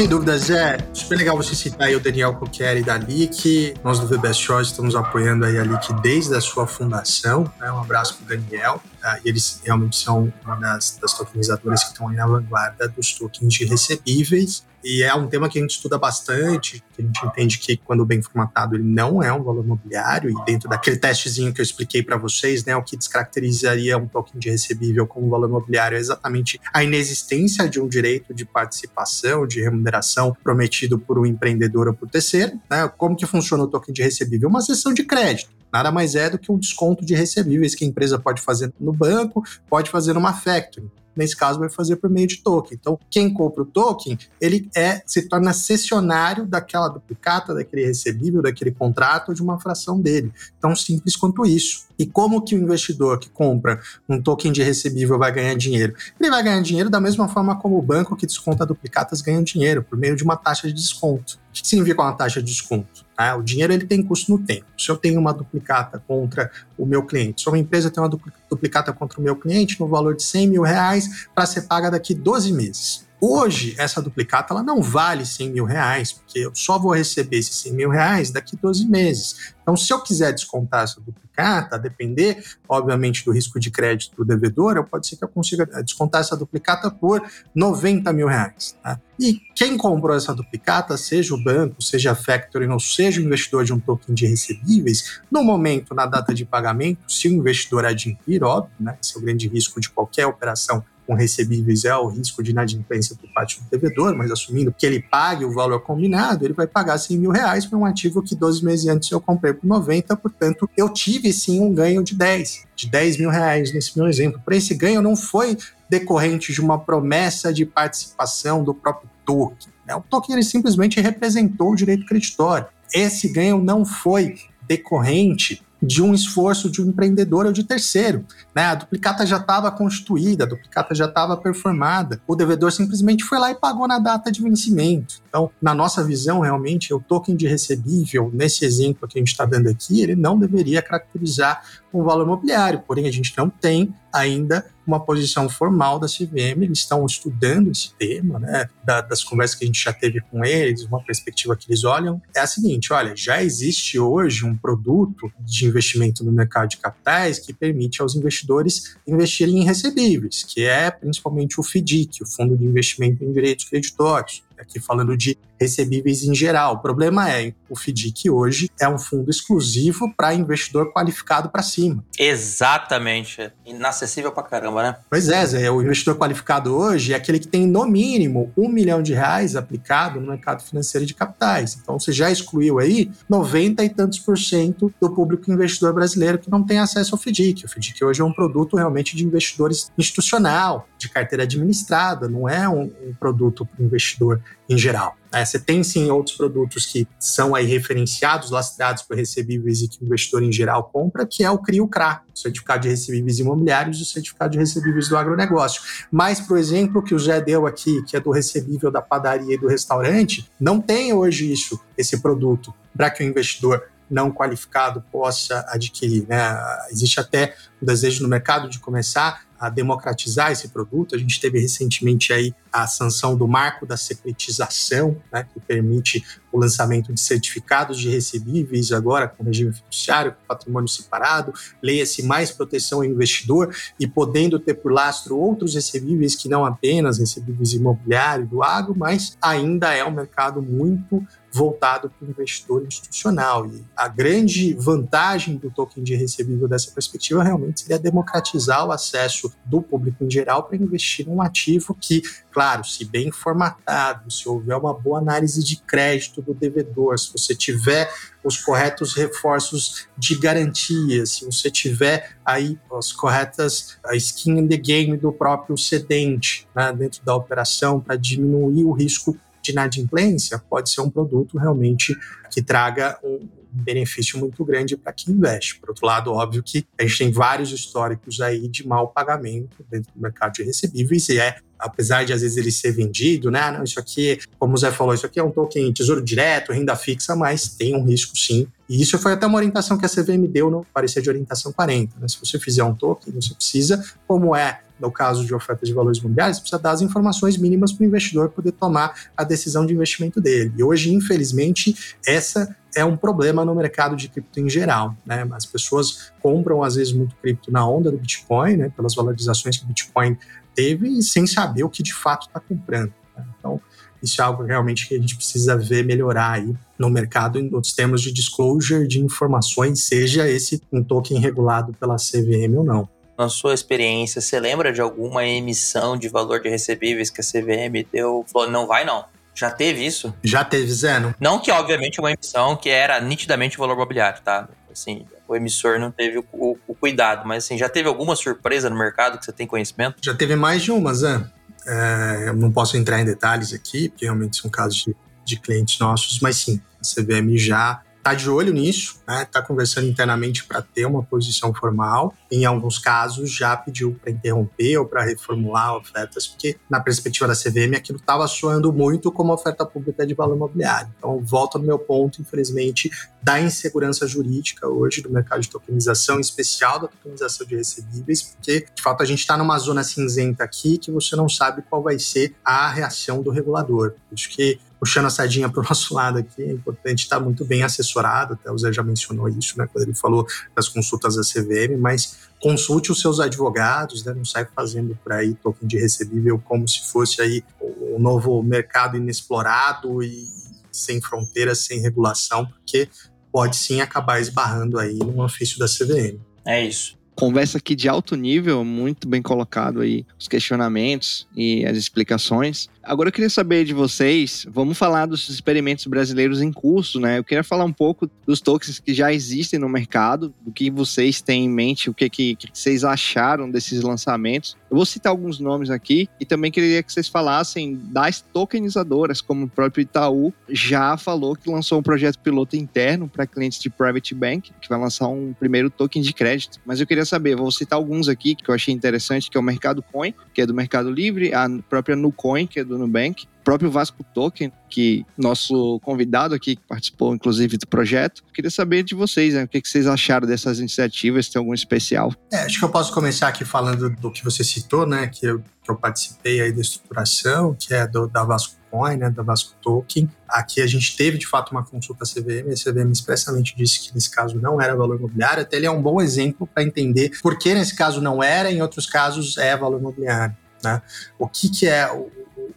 Sem dúvidas, é super legal você citar aí o Daniel Coqueri da LIC. Nós do Best Choice estamos apoiando aí a LIC desde a sua fundação. Né? Um abraço para o Daniel. Tá? E eles realmente são uma das, das tokenizadoras que estão aí na vanguarda dos tokens de recebíveis. E é um tema que a gente estuda bastante, que a gente entende que quando bem formatado ele não é um valor imobiliário, e dentro daquele testezinho que eu expliquei para vocês, né, o que descaracterizaria um token de recebível como valor imobiliário é exatamente a inexistência de um direito de participação, de remuneração prometido por um empreendedor ou por terceiro. Né? Como que funciona o token de recebível? Uma sessão de crédito nada mais é do que um desconto de recebíveis que a empresa pode fazer no banco, pode fazer numa factory. Nesse caso vai fazer por meio de token. Então, quem compra o token, ele é se torna cessionário daquela duplicata, daquele recebível, daquele contrato, de uma fração dele. Tão simples quanto isso. E como que o investidor que compra um token de recebível vai ganhar dinheiro? Ele vai ganhar dinheiro da mesma forma como o banco que desconta duplicatas ganha dinheiro, por meio de uma taxa de desconto. O que significa uma taxa de desconto? Ah, o dinheiro ele tem custo no tempo. Se eu tenho uma duplicata contra o meu cliente, se uma empresa tem uma duplicata contra o meu cliente no valor de 100 mil reais para ser paga daqui 12 meses. Hoje, essa duplicata ela não vale 100 mil reais, porque eu só vou receber esses 100 mil reais daqui 12 meses. Então, se eu quiser descontar essa duplicata, a depender, obviamente, do risco de crédito do devedor, pode ser que eu consiga descontar essa duplicata por 90 mil reais. Tá? E quem comprou essa duplicata, seja o banco, seja a factory, ou seja o investidor de um token de recebíveis, no momento, na data de pagamento, se o investidor adquirir, óbvio, né, esse é o grande risco de qualquer operação com recebíveis é o risco de inadimplência por parte do devedor, mas assumindo que ele pague o valor combinado, ele vai pagar 100 mil reais para um ativo que 12 meses antes eu comprei por 90, portanto, eu tive sim um ganho de 10, de 10 mil reais nesse meu exemplo. Para esse ganho não foi decorrente de uma promessa de participação do próprio token. Né? O token ele simplesmente representou o direito creditório. Esse ganho não foi decorrente de um esforço de um empreendedor ou de terceiro. Né? A duplicata já estava constituída, a duplicata já estava performada. O devedor simplesmente foi lá e pagou na data de vencimento. Então, na nossa visão, realmente, o token de recebível, nesse exemplo que a gente está dando aqui, ele não deveria caracterizar um valor imobiliário. Porém, a gente não tem ainda uma posição formal da CVM, eles estão estudando esse tema, né, da, das conversas que a gente já teve com eles, uma perspectiva que eles olham, é a seguinte, olha, já existe hoje um produto de investimento no mercado de capitais que permite aos investidores investirem em recebíveis, que é principalmente o FDIC, o Fundo de Investimento em Direitos Creditórios aqui falando de recebíveis em geral. O problema é, o FDIC hoje é um fundo exclusivo para investidor qualificado para cima. Exatamente. Inacessível para caramba, né? Pois é, Zé. O investidor qualificado hoje é aquele que tem, no mínimo, um milhão de reais aplicado no mercado financeiro de capitais. Então, você já excluiu aí 90 e tantos por cento do público investidor brasileiro que não tem acesso ao FDIC. O FDIC hoje é um produto realmente de investidores institucional, de carteira administrada, não é um, um produto para o investidor em geral. É, você tem sim outros produtos que são aí referenciados, lastreados por recebíveis e que o investidor em geral compra, que é o CRI o CRA, o certificado de recebíveis imobiliários e o certificado de recebíveis do agronegócio. Mas, por exemplo, que o Zé deu aqui, que é do recebível da padaria e do restaurante, não tem hoje isso, esse produto, para que o investidor não qualificado possa adquirir. Né? Existe até o desejo no mercado de começar a democratizar esse produto. A gente teve recentemente aí a sanção do marco da securitização, né, que permite o lançamento de certificados de recebíveis agora com regime fiduciário, com patrimônio separado, leia-se mais proteção ao investidor e podendo ter por lastro outros recebíveis que não apenas recebíveis imobiliário do agro, mas ainda é um mercado muito voltado para o investidor institucional. E a grande vantagem do token de recebível dessa perspectiva realmente seria democratizar o acesso do público em geral para investir num ativo que, claro, se bem formatado, se houver uma boa análise de crédito do devedor, se você tiver os corretos reforços de garantia, se você tiver aí as corretas a skin in the game do próprio cedente né, dentro da operação para diminuir o risco de inadimplência, pode ser um produto realmente que traga um benefício muito grande para quem investe. Por outro lado, óbvio que a gente tem vários históricos aí de mau pagamento dentro do mercado de recebíveis e é apesar de às vezes ele ser vendido, né? Não, isso aqui, como o Zé falou, isso aqui é um token tesouro direto, renda fixa, mas tem um risco sim. E isso foi até uma orientação que a CVM deu no parecer de orientação 40. Né? Se você fizer um token, você precisa, como é no caso de oferta de valores você precisa dar as informações mínimas para o investidor poder tomar a decisão de investimento dele. E hoje, infelizmente, essa é um problema no mercado de cripto em geral. Né? As pessoas compram, às vezes, muito cripto na onda do Bitcoin, né? pelas valorizações que o Bitcoin teve, sem saber o que de fato está comprando. Né? Então, isso é algo realmente que a gente precisa ver melhorar aí no mercado nos termos de disclosure de informações, seja esse um token regulado pela CVM ou não na sua experiência, você lembra de alguma emissão de valor de recebíveis que a CVM deu? Falou, não vai não. Já teve isso? Já teve, Zeno. Não que, obviamente, uma emissão que era nitidamente valor imobiliário, tá? Assim, o emissor não teve o, o, o, cuidado. Mas assim, já teve alguma surpresa no mercado que você tem conhecimento? Já teve mais de uma, Zé. É, eu não posso entrar em detalhes aqui, porque realmente são casos de, de clientes nossos, mas sim, a CVM já está de olho nisso, né? Tá conversando internamente para ter uma posição formal. Em alguns casos, já pediu para interromper ou para reformular ofertas, porque na perspectiva da CVM aquilo estava soando muito como oferta pública de valor imobiliário. Então, volta no meu ponto, infelizmente, da insegurança jurídica hoje do mercado de tokenização, em especial da tokenização de recebíveis, porque de fato a gente está numa zona cinzenta aqui que você não sabe qual vai ser a reação do regulador. Acho que puxando a sardinha para o <laughs> nosso lado aqui, é importante estar muito bem assessorado, até o Zé já mencionou isso, né, quando ele falou das consultas da CVM, mas consulte os seus advogados, né, não sai fazendo por aí token de recebível como se fosse aí um novo mercado inexplorado e sem fronteiras, sem regulação, porque pode sim acabar esbarrando aí no ofício da CVM. É isso conversa aqui de alto nível, muito bem colocado aí os questionamentos e as explicações. Agora eu queria saber de vocês, vamos falar dos experimentos brasileiros em curso, né? Eu queria falar um pouco dos tokens que já existem no mercado, do que vocês têm em mente, o que, que, que vocês acharam desses lançamentos. Eu vou citar alguns nomes aqui e também queria que vocês falassem das tokenizadoras, como o próprio Itaú já falou que lançou um projeto piloto interno para clientes de private bank, que vai lançar um primeiro token de crédito. Mas eu queria saber, vou citar alguns aqui que eu achei interessante, que é o Mercado Coin, que é do Mercado Livre, a própria Nucoin, que é do Nubank, o próprio Vasco Token, que nosso convidado aqui que participou, inclusive, do projeto. Queria saber de vocês, né? O que vocês acharam dessas iniciativas? Tem algum especial? É, acho que eu posso começar aqui falando do que você citou, né? Que eu, que eu participei aí da estruturação, que é do, da Vasco Coin, né? Da Vasco Token. Aqui a gente teve, de fato, uma consulta CVM. A CVM expressamente disse que nesse caso não era valor imobiliário. Até ele é um bom exemplo para entender por que nesse caso não era, em outros casos é valor imobiliário. Né? O que, que é o,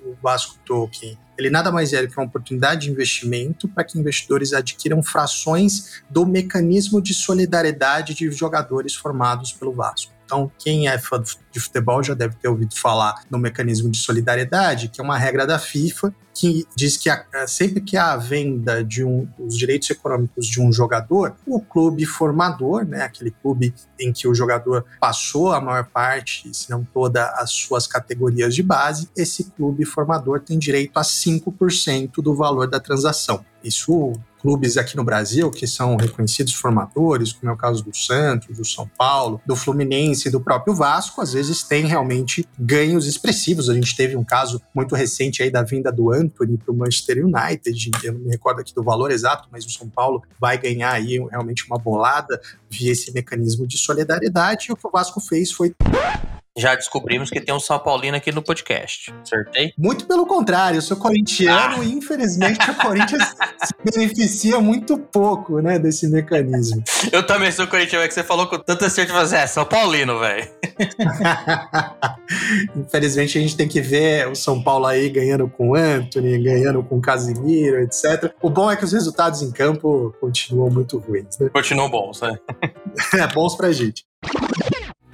o Vasco Token? Ele nada mais é que uma oportunidade de investimento para que investidores adquiram frações do mecanismo de solidariedade de jogadores formados pelo Vasco. Então, quem é fã de futebol já deve ter ouvido falar no mecanismo de solidariedade, que é uma regra da FIFA que diz que a, sempre que há a venda de um, os direitos econômicos de um jogador, o clube formador, né, aquele clube em que o jogador passou a maior parte, se não toda, as suas categorias de base, esse clube formador tem direito a 5% do valor da transação. Isso clubes aqui no Brasil que são reconhecidos formadores, como é o caso do Santos, do São Paulo, do Fluminense do próprio Vasco, às vezes tem realmente ganhos expressivos. A gente teve um caso muito recente aí da vinda do Anthony para o Manchester United, eu não me recordo aqui do valor exato, mas o São Paulo vai ganhar aí realmente uma bolada via esse mecanismo de solidariedade. E o que o Vasco fez foi já descobrimos que tem um São Paulino aqui no podcast. Acertei? Muito pelo contrário, eu sou corintiano ah. e infelizmente o Corinthians <laughs> se beneficia muito pouco, né, desse mecanismo. Eu também sou corintiano, é que você falou com tanta certeza, é São Paulino, velho. <laughs> infelizmente a gente tem que ver o São Paulo aí ganhando com o Anthony, ganhando com o Casimiro, etc. O bom é que os resultados em campo continuam muito ruins, né? Continuam bons, né? <laughs> é, bons pra gente.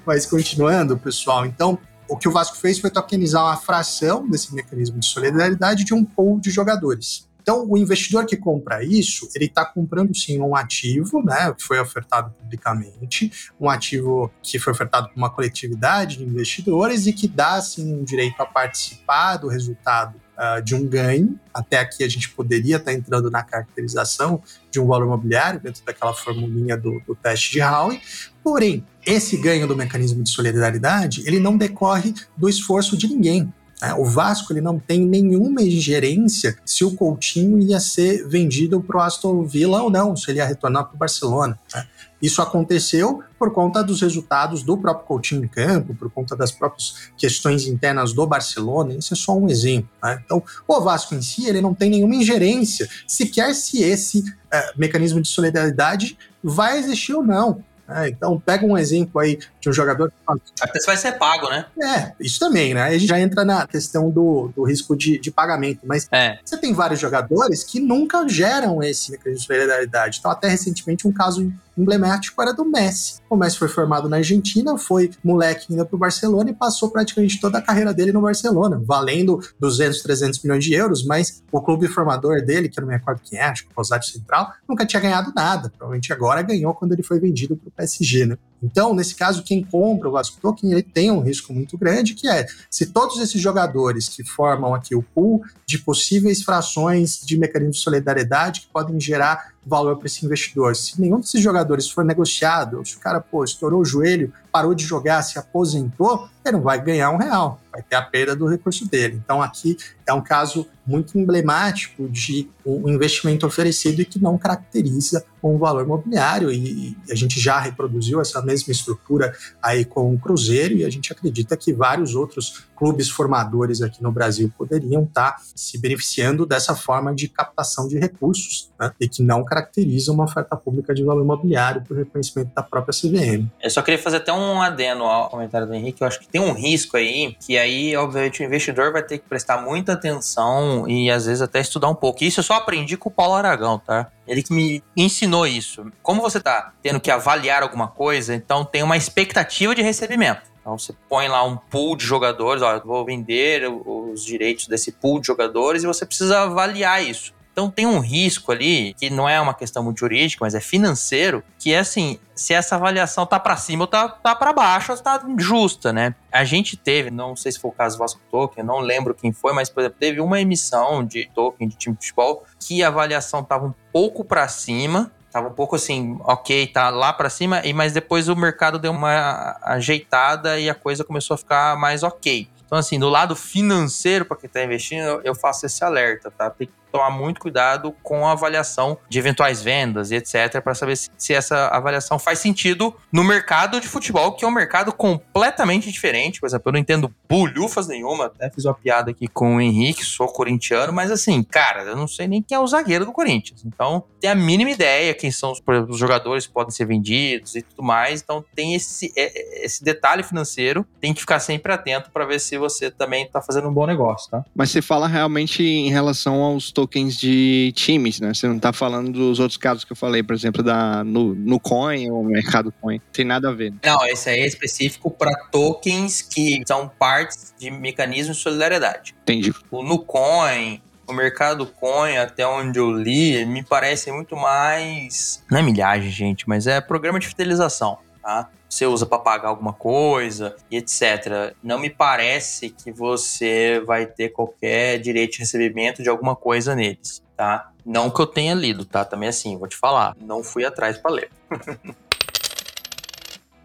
Mas continuando, pessoal, então o que o Vasco fez foi tokenizar uma fração desse mecanismo de solidariedade de um pool de jogadores. Então, o investidor que compra isso, ele está comprando sim um ativo, né, que foi ofertado publicamente, um ativo que foi ofertado por uma coletividade de investidores e que dá sim um direito a participar do resultado uh, de um ganho. Até aqui a gente poderia estar entrando na caracterização de um valor imobiliário dentro daquela formulinha do, do teste de Howey. Porém, esse ganho do mecanismo de solidariedade, ele não decorre do esforço de ninguém. Né? O Vasco ele não tem nenhuma ingerência se o Coutinho ia ser vendido para o Aston Villa ou não, se ele ia retornar para o Barcelona. Né? Isso aconteceu por conta dos resultados do próprio Coutinho em campo, por conta das próprias questões internas do Barcelona. Isso é só um exemplo. Né? Então, o Vasco em si ele não tem nenhuma ingerência, sequer se esse uh, mecanismo de solidariedade vai existir ou não. É, então, pega um exemplo aí de um jogador. Até se vai ser pago, né? É, isso também, né? A gente já entra na questão do, do risco de, de pagamento. Mas é. você tem vários jogadores que nunca geram esse mecanismo de solidariedade. Então, até recentemente, um caso emblemático era do Messi. O Messi foi formado na Argentina, foi moleque ainda pro Barcelona e passou praticamente toda a carreira dele no Barcelona, valendo 200, 300 milhões de euros, mas o clube formador dele, que eu não me recordo quem é, acho que o Rosário Central, nunca tinha ganhado nada. Provavelmente agora ganhou quando ele foi vendido pro PSG, né? Então, nesse caso, quem compra o Vasco Token, ele tem um risco muito grande, que é, se todos esses jogadores que formam aqui o pool de possíveis frações de mecanismo de solidariedade que podem gerar valor para esse investidor. Se nenhum desses jogadores for negociado, se o cara, pô, estourou o joelho, parou de jogar, se aposentou, ele não vai ganhar um real, vai ter a perda do recurso dele. Então aqui é um caso muito emblemático de um investimento oferecido e que não caracteriza um valor imobiliário e a gente já reproduziu essa mesma estrutura aí com o Cruzeiro e a gente acredita que vários outros clubes formadores aqui no Brasil poderiam estar se beneficiando dessa forma de captação de recursos né, e que não caracteriza uma oferta pública de valor imobiliário por reconhecimento da própria CVM. Eu só queria fazer até um adeno ao comentário do Henrique. Eu acho que tem um risco aí que aí, obviamente, o investidor vai ter que prestar muita atenção e às vezes até estudar um pouco. Isso eu só aprendi com o Paulo Aragão, tá? Ele que me ensinou isso. Como você tá tendo que avaliar alguma coisa, então tem uma expectativa de recebimento. Então você põe lá um pool de jogadores, ó, vou vender os direitos desse pool de jogadores e você precisa avaliar isso. Então tem um risco ali, que não é uma questão muito jurídica, mas é financeiro, que é assim, se essa avaliação tá para cima ou tá, tá para baixo, tá justa, né? A gente teve, não sei se foi o caso do Vasco Token, não lembro quem foi, mas por exemplo, teve uma emissão de token de time de futebol que a avaliação tava um pouco para cima, tava um pouco assim, ok, tá lá para cima, e mas depois o mercado deu uma ajeitada e a coisa começou a ficar mais ok. Então, assim, do lado financeiro, para quem está investindo, eu faço esse alerta, tá? Tem tomar muito cuidado com a avaliação de eventuais vendas e etc, para saber se, se, essa avaliação faz sentido no mercado de futebol, que é um mercado completamente diferente. Por exemplo, eu não entendo bulhufas nenhuma, até fiz uma piada aqui com o Henrique, sou corintiano, mas assim, cara, eu não sei nem quem é o zagueiro do Corinthians. Então, tem a mínima ideia quem são os, os jogadores que podem ser vendidos e tudo mais. Então, tem esse, é, esse detalhe financeiro, tem que ficar sempre atento para ver se você também está fazendo um bom negócio, tá? Mas você fala realmente em relação aos tokens de times, né? Você não está falando dos outros casos que eu falei, por exemplo, da, no, no Coin ou Mercado Coin. Tem nada a ver. Não, esse aí é específico para tokens que são partes de mecanismos de solidariedade. Entendi. O Nucoin, o mercado coin, até onde eu li, me parece muito mais. Não é milhagem, gente, mas é programa de fidelização, tá? Você usa para pagar alguma coisa e etc. Não me parece que você vai ter qualquer direito de recebimento de alguma coisa neles, tá? Não que eu tenha lido, tá? Também assim, vou te falar. Não fui atrás para ler. <laughs>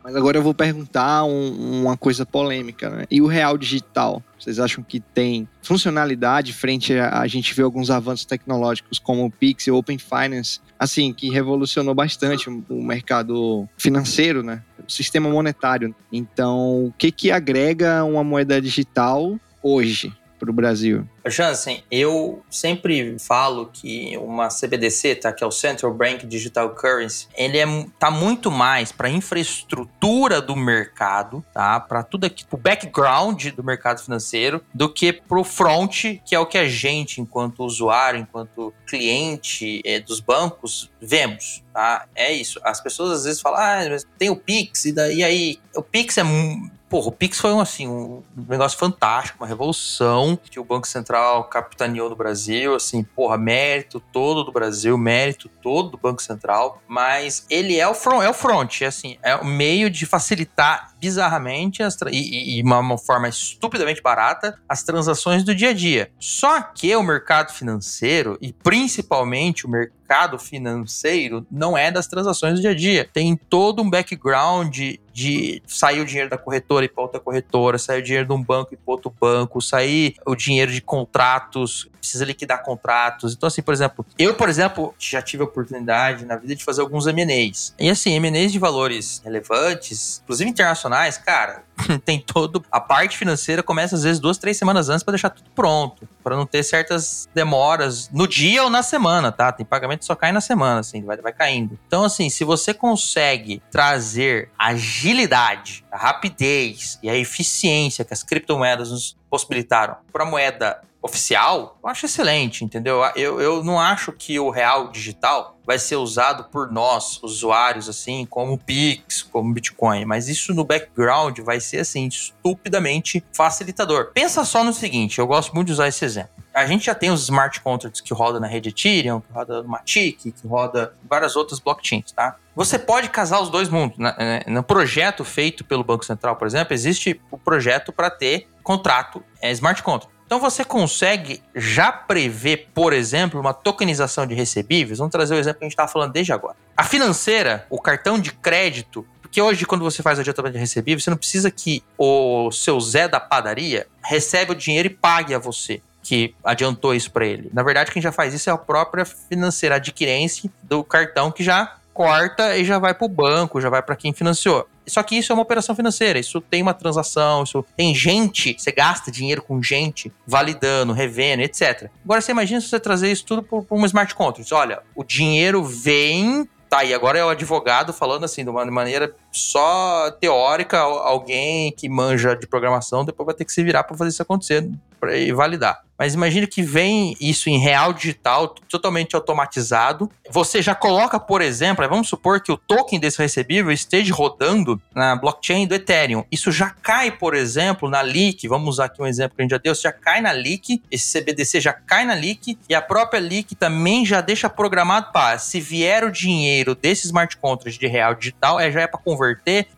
Mas agora eu vou perguntar um, uma coisa polêmica, né? E o real digital? Vocês acham que tem funcionalidade frente a, a gente ver alguns avanços tecnológicos como o Pix e o Open Finance, assim, que revolucionou bastante o, o mercado financeiro, né? O sistema monetário. Então, o que que agrega uma moeda digital hoje para o Brasil? Jansen, eu sempre falo que uma CBDC, tá, que é o Central Bank Digital Currency, ele é, tá muito mais para infraestrutura do mercado, tá, para tudo aqui, o background do mercado financeiro, do que para o front, que é o que a gente, enquanto usuário, enquanto cliente é, dos bancos, vemos. Tá? É isso. As pessoas às vezes falam, ah, mas tem o Pix, e, daí, aí? O Pix é Porra, o Pix foi um, assim, um negócio fantástico, uma revolução que o Banco Central capitaneou no Brasil, assim, porra, mérito todo do Brasil, mérito todo do Banco Central, mas ele é o front, é o front, assim, é o meio de facilitar bizarramente as, e, e uma, uma forma estupidamente barata as transações do dia a dia. Só que o mercado financeiro e principalmente o mercado mercado financeiro não é das transações do dia a dia. Tem todo um background de sair o dinheiro da corretora e para outra corretora, sair o dinheiro de um banco e para outro banco, sair o dinheiro de contratos, precisa liquidar contratos. Então, assim, por exemplo, eu, por exemplo, já tive a oportunidade na vida de fazer alguns M&As. E assim, M&As de valores relevantes, inclusive internacionais, cara, <laughs> tem todo. A parte financeira começa às vezes duas, três semanas antes para deixar tudo pronto, para não ter certas demoras no dia ou na semana, tá? Tem pagamento só cai na semana, assim, vai, vai caindo. Então, assim, se você consegue trazer agilidade, rapidez e a eficiência que as criptomoedas nos possibilitaram para moeda oficial, eu acho excelente, entendeu? Eu, eu não acho que o real digital vai ser usado por nós, usuários, assim, como Pix, como Bitcoin, mas isso no background vai ser, assim, estupidamente facilitador. Pensa só no seguinte, eu gosto muito de usar esse exemplo. A gente já tem os smart contracts que rodam na rede Ethereum, que roda no Matic, que roda várias outras blockchains, tá? Você pode casar os dois mundos. No projeto feito pelo Banco Central, por exemplo, existe o projeto para ter contrato é, smart contract. Então você consegue já prever, por exemplo, uma tokenização de recebíveis. Vamos trazer o exemplo que a gente estava falando desde agora. A financeira, o cartão de crédito, porque hoje quando você faz adiantamento de recebíveis, você não precisa que o seu Zé da padaria receba o dinheiro e pague a você que adiantou isso para ele. Na verdade, quem já faz isso é a própria financeira adquirente do cartão que já corta e já vai para o banco, já vai para quem financiou. Só que isso é uma operação financeira, isso tem uma transação, isso tem gente, você gasta dinheiro com gente validando, revendo, etc. Agora você imagina se você trazer isso tudo para uma smart contract. Olha, o dinheiro vem Tá, e agora é o advogado falando assim, de uma maneira só teórica, alguém que manja de programação depois vai ter que se virar para fazer isso acontecer e validar. Mas imagine que vem isso em real digital, totalmente automatizado. Você já coloca, por exemplo, vamos supor que o token desse recebível esteja rodando na blockchain do Ethereum. Isso já cai, por exemplo, na leak. Vamos usar aqui um exemplo que a gente já deu. já cai na leak, esse CBDC já cai na leak e a própria leak também já deixa programado para se vier o dinheiro desse smart contract de real digital, é já é para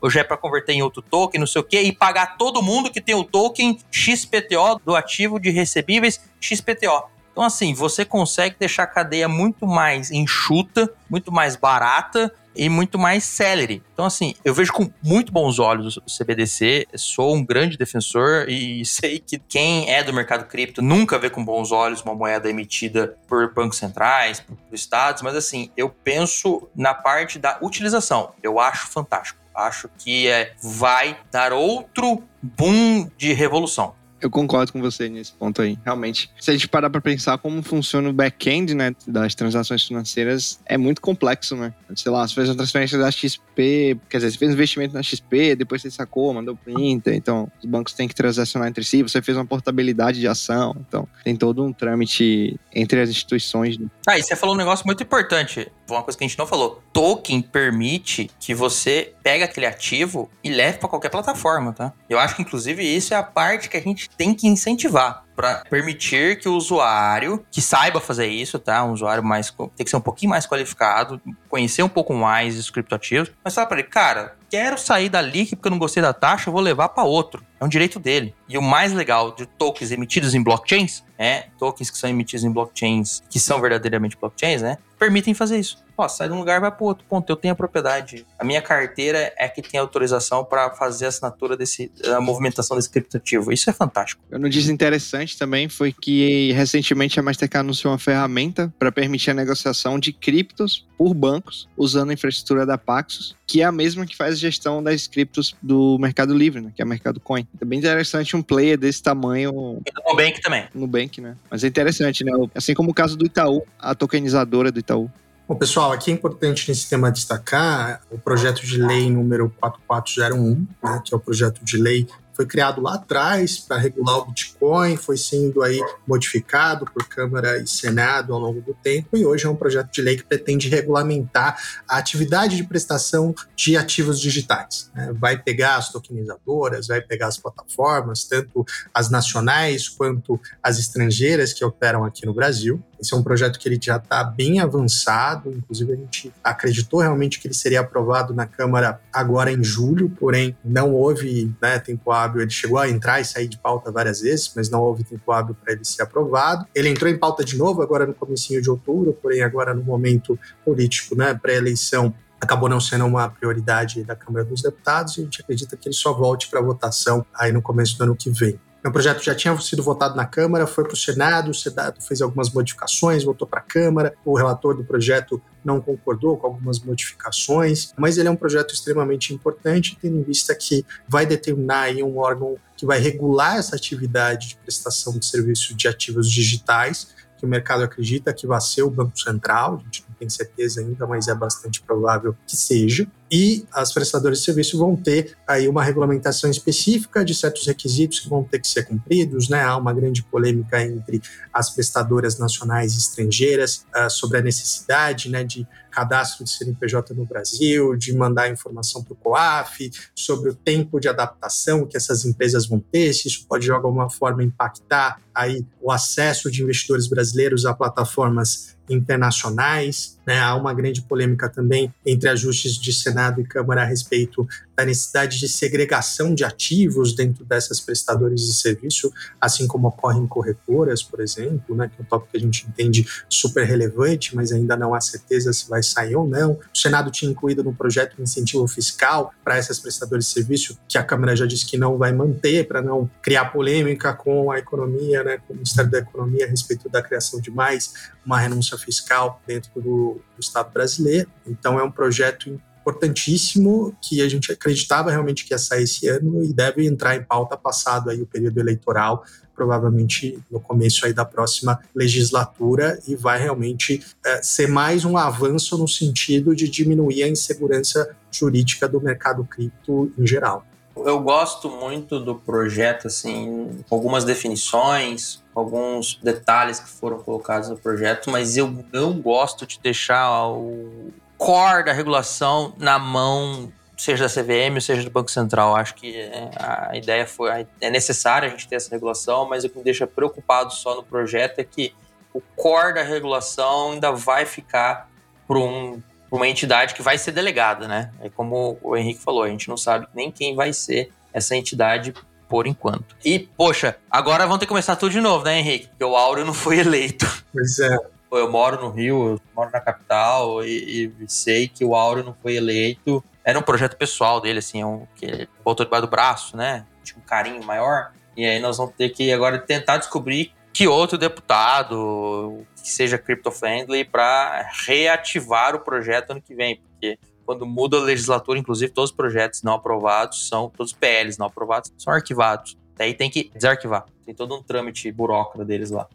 ou já é para converter em outro token, não sei o que, e pagar todo mundo que tem o token XPTO do ativo de recebíveis XPTO. Então, assim, você consegue deixar a cadeia muito mais enxuta, muito mais barata e muito mais celery. Então, assim, eu vejo com muito bons olhos o CBDC, sou um grande defensor e <laughs> sei que quem é do mercado cripto nunca vê com bons olhos uma moeda emitida por bancos centrais, por estados, mas assim, eu penso na parte da utilização. Eu acho fantástico. Acho que é, vai dar outro boom de revolução. Eu concordo com você nesse ponto aí. Realmente, se a gente parar para pensar como funciona o back-end, né, das transações financeiras, é muito complexo, né? Sei lá, você fez uma transferência da XP, quer dizer, você fez um investimento na XP, depois você sacou, mandou pro Inter, então os bancos têm que transacionar entre si, você fez uma portabilidade de ação, então tem todo um trâmite entre as instituições. Né? Ah, e você falou um negócio muito importante, uma coisa que a gente não falou. Token permite que você pegue aquele ativo e leve para qualquer plataforma, tá? Eu acho que inclusive isso é a parte que a gente tem que incentivar para permitir que o usuário que saiba fazer isso, tá? Um usuário mais tem que ser um pouquinho mais qualificado, conhecer um pouco mais os criptoativos, mas falar para ele, cara, quero sair da LIC porque eu não gostei da taxa, eu vou levar para outro. É um direito dele. E o mais legal de tokens emitidos em blockchains, é tokens que são emitidos em blockchains, que são verdadeiramente blockchains, né? Permitem fazer isso. Ó, sai de um lugar vai para outro. Ponto, eu tenho a propriedade. A minha carteira é que tem autorização para fazer a assinatura desse, a movimentação desse criptoativo. Isso é fantástico. Eu não disse interessante também foi que recentemente a Mastercard anunciou uma ferramenta para permitir a negociação de criptos por bancos usando a infraestrutura da Paxos, que é a mesma que faz a gestão das criptos do Mercado Livre, né? Que é o Mercado Coin. É bem interessante um player desse tamanho. E do Nubank também. Nubank, né? Mas é interessante, né? Assim como o caso do Itaú, a tokenizadora do Itaú. Bom, pessoal, aqui é importante nesse tema destacar o projeto de lei número 4401, né, que é o projeto de lei foi criado lá atrás para regular o Bitcoin, foi sendo aí modificado por Câmara e Senado ao longo do tempo e hoje é um projeto de lei que pretende regulamentar a atividade de prestação de ativos digitais. Né? Vai pegar as tokenizadoras, vai pegar as plataformas, tanto as nacionais quanto as estrangeiras que operam aqui no Brasil. Esse é um projeto que ele já está bem avançado, inclusive a gente acreditou realmente que ele seria aprovado na Câmara agora em julho, porém não houve né, tempo hábil, ele chegou a entrar e sair de pauta várias vezes, mas não houve tempo hábil para ele ser aprovado. Ele entrou em pauta de novo agora no comecinho de outubro, porém agora no momento político, né, pré-eleição, acabou não sendo uma prioridade da Câmara dos Deputados e a gente acredita que ele só volte para votação aí no começo do ano que vem. O projeto já tinha sido votado na Câmara, foi para o Senado, o Senado fez algumas modificações, voltou para a Câmara, o relator do projeto não concordou com algumas modificações, mas ele é um projeto extremamente importante, tendo em vista que vai determinar um órgão que vai regular essa atividade de prestação de serviços de ativos digitais, que o mercado acredita que vai ser o Banco Central, a gente não tem certeza ainda, mas é bastante provável que seja. E as prestadoras de serviço vão ter aí uma regulamentação específica de certos requisitos que vão ter que ser cumpridos, né? Há uma grande polêmica entre as prestadoras nacionais e estrangeiras uh, sobre a necessidade, né, de cadastro de CNPJ no Brasil, de mandar informação para o COAF, sobre o tempo de adaptação que essas empresas vão ter, se isso pode de alguma forma impactar aí o acesso de investidores brasileiros a plataformas internacionais. Né? Há uma grande polêmica também entre ajustes de Senado e Câmara a respeito da necessidade de segregação de ativos dentro dessas prestadoras de serviço, assim como ocorre em corretoras, por exemplo, né? que é um tópico que a gente entende super relevante, mas ainda não há certeza se vai sair ou não. O Senado tinha incluído no projeto um incentivo fiscal para essas prestadoras de serviço, que a Câmara já disse que não vai manter, para não criar polêmica com a economia, né? com o Ministério da Economia a respeito da criação de mais uma renúncia fiscal dentro do, do Estado brasileiro. Então, é um projeto importantíssimo que a gente acreditava realmente que ia sair esse ano e deve entrar em pauta passado aí o período eleitoral, provavelmente no começo aí da próxima legislatura e vai realmente é, ser mais um avanço no sentido de diminuir a insegurança jurídica do mercado cripto em geral. Eu gosto muito do projeto, assim, algumas definições, alguns detalhes que foram colocados no projeto, mas eu não gosto de deixar o core da regulação na mão seja da CVM seja do Banco Central. Acho que é, a ideia foi é necessária a gente ter essa regulação, mas o que me deixa preocupado só no projeto é que o core da regulação ainda vai ficar para um, uma entidade que vai ser delegada, né? É como o Henrique falou, a gente não sabe nem quem vai ser essa entidade por enquanto. E, poxa, agora vão ter que começar tudo de novo, né, Henrique? Porque o Áureo não foi eleito. Pois é eu moro no Rio, eu moro na capital e, e sei que o Áureo não foi eleito. Era um projeto pessoal dele, assim, um, que ele botou debaixo do braço, né? Tinha um carinho maior. E aí nós vamos ter que agora tentar descobrir que outro deputado que seja crypto-friendly para reativar o projeto ano que vem. Porque quando muda a legislatura, inclusive todos os projetos não aprovados são, todos os PLs não aprovados são arquivados. Daí tem que desarquivar. Tem todo um trâmite burocrata deles lá.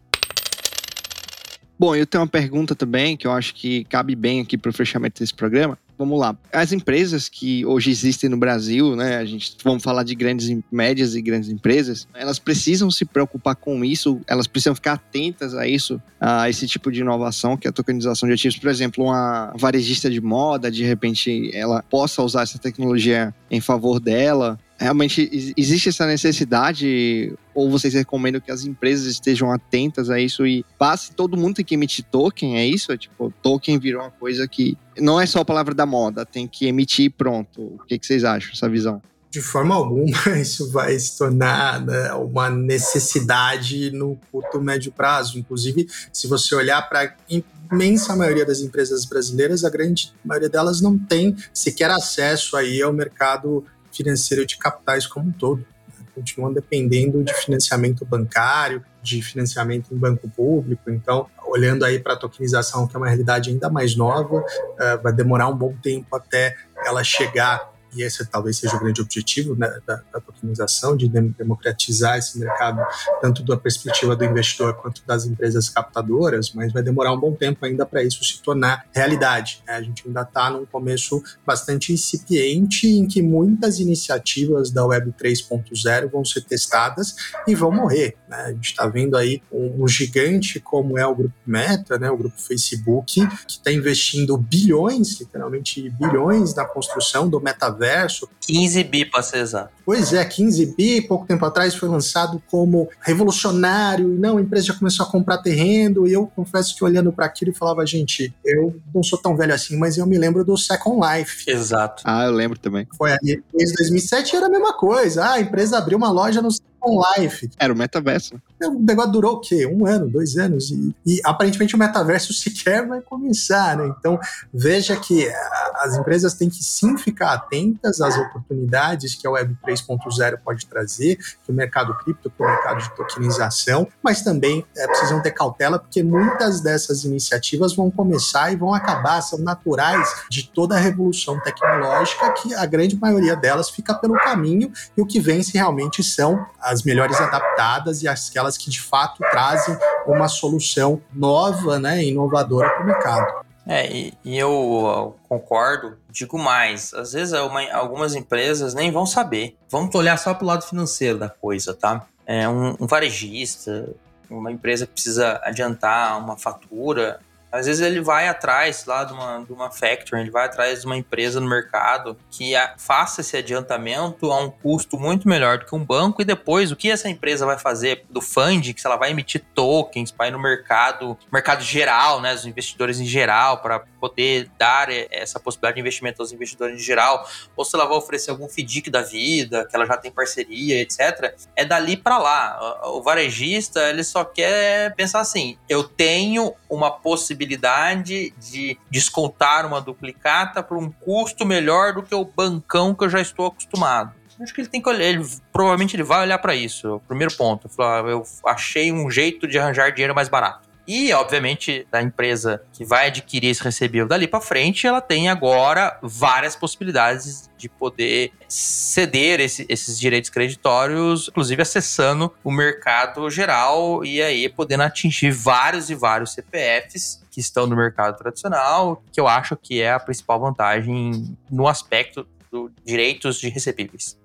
Bom, eu tenho uma pergunta também que eu acho que cabe bem aqui para o fechamento desse programa. Vamos lá. As empresas que hoje existem no Brasil, né? A gente vamos falar de grandes, médias e grandes empresas. Elas precisam se preocupar com isso. Elas precisam ficar atentas a isso, a esse tipo de inovação que é a tokenização de ativos. Por exemplo, uma varejista de moda, de repente, ela possa usar essa tecnologia em favor dela realmente existe essa necessidade ou vocês recomendam que as empresas estejam atentas a isso e passe todo mundo tem que emitir token, é isso? Tipo, token virou uma coisa que não é só a palavra da moda, tem que emitir e pronto. O que, que vocês acham dessa visão? De forma alguma, <laughs> isso vai se tornar né, uma necessidade no curto médio prazo. Inclusive, se você olhar para a imensa maioria das empresas brasileiras, a grande maioria delas não tem sequer acesso aí ao mercado financeiro de capitais como um todo. Né? Continuam dependendo de financiamento bancário, de financiamento em banco público. Então, olhando aí para a tokenização, que é uma realidade ainda mais nova, uh, vai demorar um bom tempo até ela chegar e esse talvez seja o grande objetivo né, da, da, tokenização, de democratizar esse mercado, tanto da perspectiva do investidor quanto das empresas captadoras, mas vai demorar um bom tempo ainda para isso se tornar realidade. Né? A gente ainda está num começo bastante incipiente, em que muitas iniciativas da Web 3.0 vão ser testadas e vão morrer. Né? A gente está vendo aí um, um, gigante como é o grupo Meta, né, o grupo Facebook, que está investindo bilhões, literalmente bilhões, na construção do metaverso metaverso. 15 bi, para ser exato. Pois é, 15 bi, pouco tempo atrás foi lançado como revolucionário, e não, a empresa já começou a comprar terreno, e eu confesso que olhando para aquilo e falava, gente, eu não sou tão velho assim, mas eu me lembro do Second Life. Exato. Ah, eu lembro também. Foi aí, desde 2007 era a mesma coisa, ah, a empresa abriu uma loja no on Life. Era o metaverso. O negócio durou o quê? Um ano, dois anos? E, e, aparentemente o metaverso <laughs> sequer vai começar, né? Então, veja que as empresas têm que sim ficar atentas às oportunidades que a Web 3.0 pode trazer, que o mercado cripto, que o mercado de tokenização, mas também é, precisam ter cautela, porque muitas dessas iniciativas vão começar e vão acabar, são naturais de toda a revolução tecnológica, que a grande maioria delas fica pelo caminho, e o que vence realmente são as melhores adaptadas e aquelas que de fato trazem uma solução nova, né, inovadora para o mercado. É, e, e eu concordo, digo mais, às vezes uma, algumas empresas nem vão saber. Vamos olhar só para o lado financeiro da coisa, tá? É um, um varejista, uma empresa que precisa adiantar uma fatura, às vezes ele vai atrás lá de uma, de uma factory, ele vai atrás de uma empresa no mercado que a, faça esse adiantamento a um custo muito melhor do que um banco e depois o que essa empresa vai fazer do funding, que se ela vai emitir tokens para ir no mercado, mercado geral, né, os investidores em geral, para poder dar essa possibilidade de investimento aos investidores em geral, ou se ela vai oferecer algum FDIC da vida, que ela já tem parceria, etc. É dali para lá. O varejista, ele só quer pensar assim, eu tenho uma possibilidade de descontar uma duplicata por um custo melhor do que o bancão que eu já estou acostumado. Acho que ele tem que olhar, ele, provavelmente ele vai olhar para isso. Primeiro ponto, eu achei um jeito de arranjar dinheiro mais barato. E, obviamente, da empresa que vai adquirir esse recebível dali para frente, ela tem agora várias possibilidades de poder ceder esse, esses direitos creditórios, inclusive acessando o mercado geral e aí podendo atingir vários e vários CPFs que estão no mercado tradicional, que eu acho que é a principal vantagem no aspecto dos direitos de recebíveis.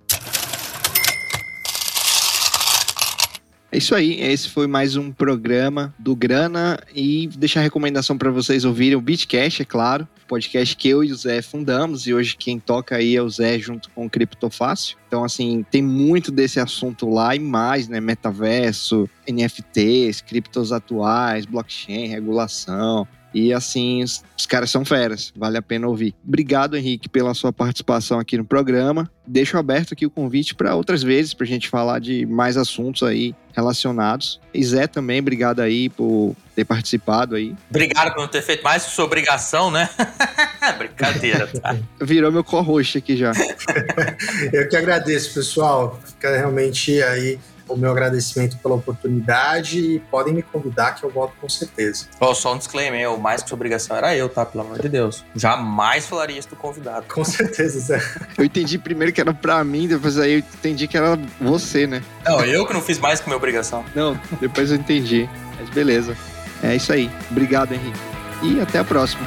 É isso aí, esse foi mais um programa do Grana e deixar a recomendação para vocês ouvirem o Bitcash, é claro, podcast que eu e o Zé fundamos e hoje quem toca aí é o Zé junto com o Criptofácil. Então, assim, tem muito desse assunto lá e mais, né? Metaverso, NFTs, criptos atuais, blockchain, regulação. E assim, os, caras são feras, vale a pena ouvir. Obrigado, Henrique, pela sua participação aqui no programa. Deixo aberto aqui o convite para outras vezes, para a gente falar de mais assuntos aí relacionados. E Zé também, obrigado aí por ter participado aí. Obrigado por não ter feito mais sua obrigação, né? <laughs> Brincadeira, tá? Virou meu co-host aqui já. <laughs> Eu que agradeço, pessoal. Fica realmente aí o meu agradecimento pela oportunidade e podem me convidar que eu volto com certeza. Oh, só um disclaimer, o mais que sua obrigação era eu, tá? Pelo amor de Deus. Jamais falaria isso do convidado. Com certeza, Zé. Eu entendi primeiro que era pra mim, depois aí eu entendi que era você, né? Não, eu que não fiz mais que minha obrigação. Não, depois eu entendi. Mas beleza. É isso aí. Obrigado, Henrique. E até a próxima.